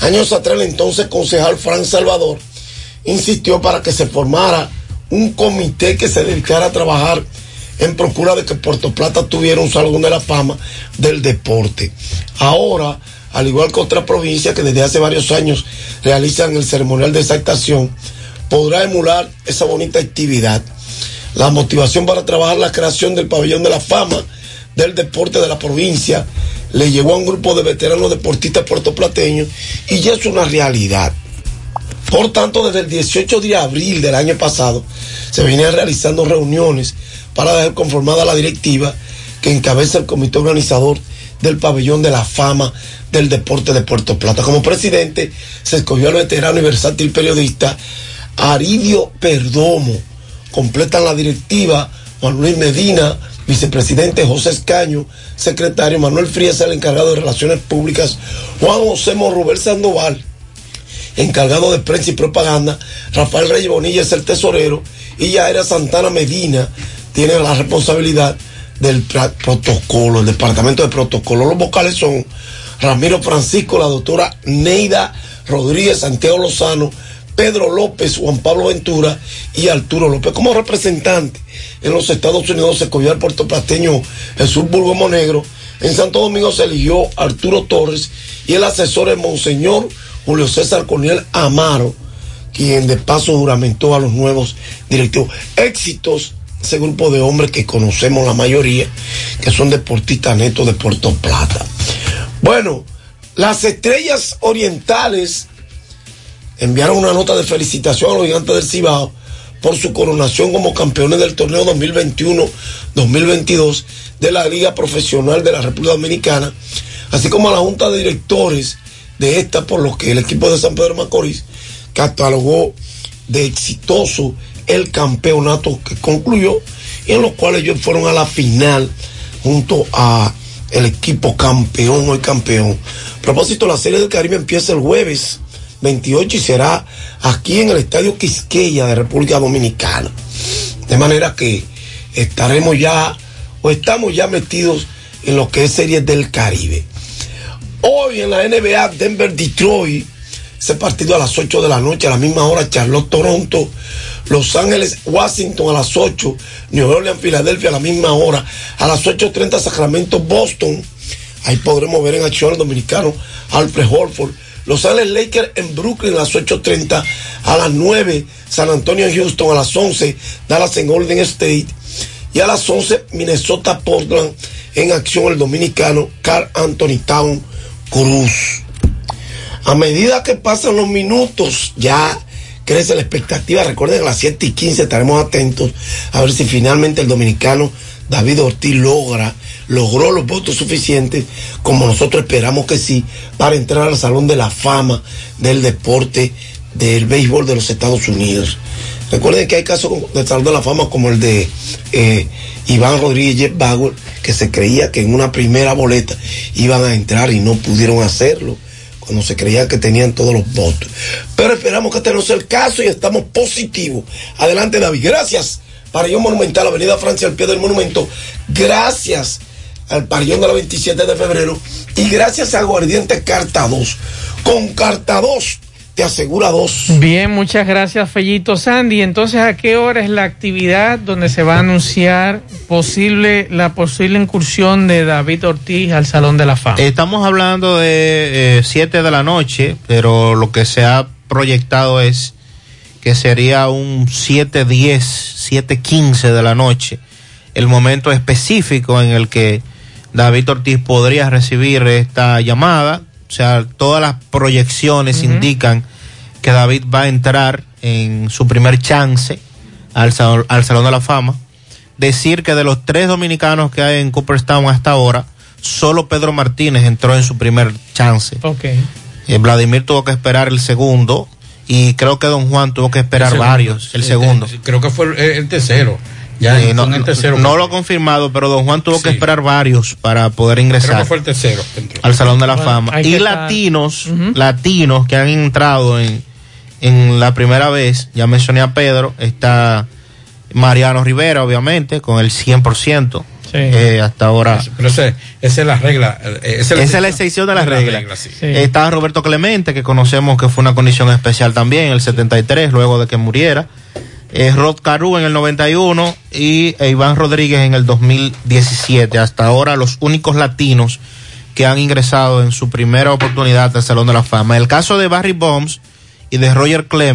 Años atrás, el entonces concejal Frank Salvador insistió para que se formara un comité que se dedicara a trabajar en procura de que Puerto Plata tuviera un salón de la fama del deporte. Ahora, al igual que otras provincias que desde hace varios años realizan el ceremonial de exaltación, podrá emular esa bonita actividad. La motivación para trabajar la creación del pabellón de la fama del deporte de la provincia le llevó a un grupo de veteranos deportistas puertoplateños y ya es una realidad. Por tanto, desde el 18 de abril del año pasado se venían realizando reuniones para dejar conformada la directiva que encabeza el comité organizador del pabellón de la fama del deporte de Puerto Plata. Como presidente se escogió al veterano y versátil periodista Aridio Perdomo. Completan la directiva Juan Luis Medina, vicepresidente José Escaño, secretario Manuel Frías, el encargado de Relaciones Públicas, Juan José Morrubel Sandoval, encargado de prensa y propaganda, Rafael Reyes Bonilla es el tesorero y Yaira Santana Medina tiene la responsabilidad del protocolo, el departamento de protocolo. Los vocales son Ramiro Francisco, la doctora Neida Rodríguez, Santiago Lozano, Pedro López, Juan Pablo Ventura y Arturo López. Como representante en los Estados Unidos se escogió al puertoplateño Jesús Burgo Monegro. En Santo Domingo se eligió Arturo Torres y el asesor es Monseñor Julio César Corniel Amaro, quien de paso juramentó a los nuevos directivos. Éxitos, ese grupo de hombres que conocemos la mayoría, que son deportistas netos de Puerto Plata. Bueno, las estrellas orientales enviaron una nota de felicitación a los gigantes del Cibao por su coronación como campeones del torneo 2021-2022 de la Liga Profesional de la República Dominicana, así como a la Junta de Directores de esta, por lo que el equipo de San Pedro Macorís catalogó de exitoso el campeonato que concluyó y en los cuales ellos fueron a la final junto a el equipo campeón, hoy campeón. A propósito, la Serie del Caribe empieza el jueves 28 y será aquí en el Estadio Quisqueya de República Dominicana. De manera que estaremos ya, o estamos ya metidos en lo que es Series del Caribe. Hoy en la NBA, Denver-Detroit, ese partido a las 8 de la noche, a la misma hora, Charlotte-Toronto, Los Ángeles-Washington a las 8, New Orleans-Filadelfia a la misma hora, a las 8.30 Sacramento-Boston, ahí podremos ver en acción al dominicano Alfred Holford, Los Ángeles Lakers en Brooklyn a las 8.30, a las 9 San Antonio-Houston, a las 11 Dallas en Golden State, y a las 11 Minnesota-Portland en acción el dominicano Carl Anthony Town Cruz. A medida que pasan los minutos, ya crece la expectativa. Recuerden a las 7 y 15 estaremos atentos a ver si finalmente el dominicano David Ortiz logra, logró los votos suficientes, como nosotros esperamos que sí, para entrar al Salón de la Fama del deporte del béisbol de los Estados Unidos. Recuerden que hay casos del Salón de la Fama como el de eh, Iván Rodríguez Bauer, que se creía que en una primera boleta iban a entrar y no pudieron hacerlo cuando se creía que tenían todos los votos. Pero esperamos que este no sea el caso y estamos positivos. Adelante, David. Gracias. Parillón Monumental, Avenida Francia, al pie del monumento. Gracias al Parillón de la 27 de febrero. Y gracias a Aguardiente Carta 2. Con Carta 2 te asegura dos. Bien, muchas gracias, Fellito Sandy. Entonces, ¿a qué hora es la actividad donde se va a anunciar posible la posible incursión de David Ortiz al Salón de la Fama? Estamos hablando de 7 de la noche, pero lo que se ha proyectado es que sería un 7.10, 7.15 de la noche, el momento específico en el que David Ortiz podría recibir esta llamada. O sea, todas las proyecciones indican que David va a entrar en su primer chance al, sal- al Salón de la Fama. Decir que de los tres dominicanos que hay en Cooperstown hasta ahora, solo Pedro Martínez entró en su primer chance. Ok. Eh, Vladimir tuvo que esperar el segundo y creo que Don Juan tuvo que esperar El segundo, varios, el segundo. te- Creo que fue el, el tercero. Ya no, en el tercero. no lo ha confirmado, pero Don Juan tuvo que esperar varios para poder Creo ingresar que fue el tercero. al Salón de la Bueno, Fama. Y latinos, latinos que han entrado en, en la primera vez, ya mencioné a Pedro, está Mariano Rivera, obviamente, con el 100%. Eh, hasta ahora. Pero ese- esa es la regla. eh, Esa es la excepción de la regla. sí. Está Roberto Clemente, que conocemos que fue una condición especial también, el 73, luego de que muriera. Eh, Rod Caru en el 91 y Iván Rodríguez en el 2017. Hasta ahora los únicos latinos que han ingresado en su primera oportunidad al Salón de la Fama. El caso de Barry Bombs y de Roger Clemens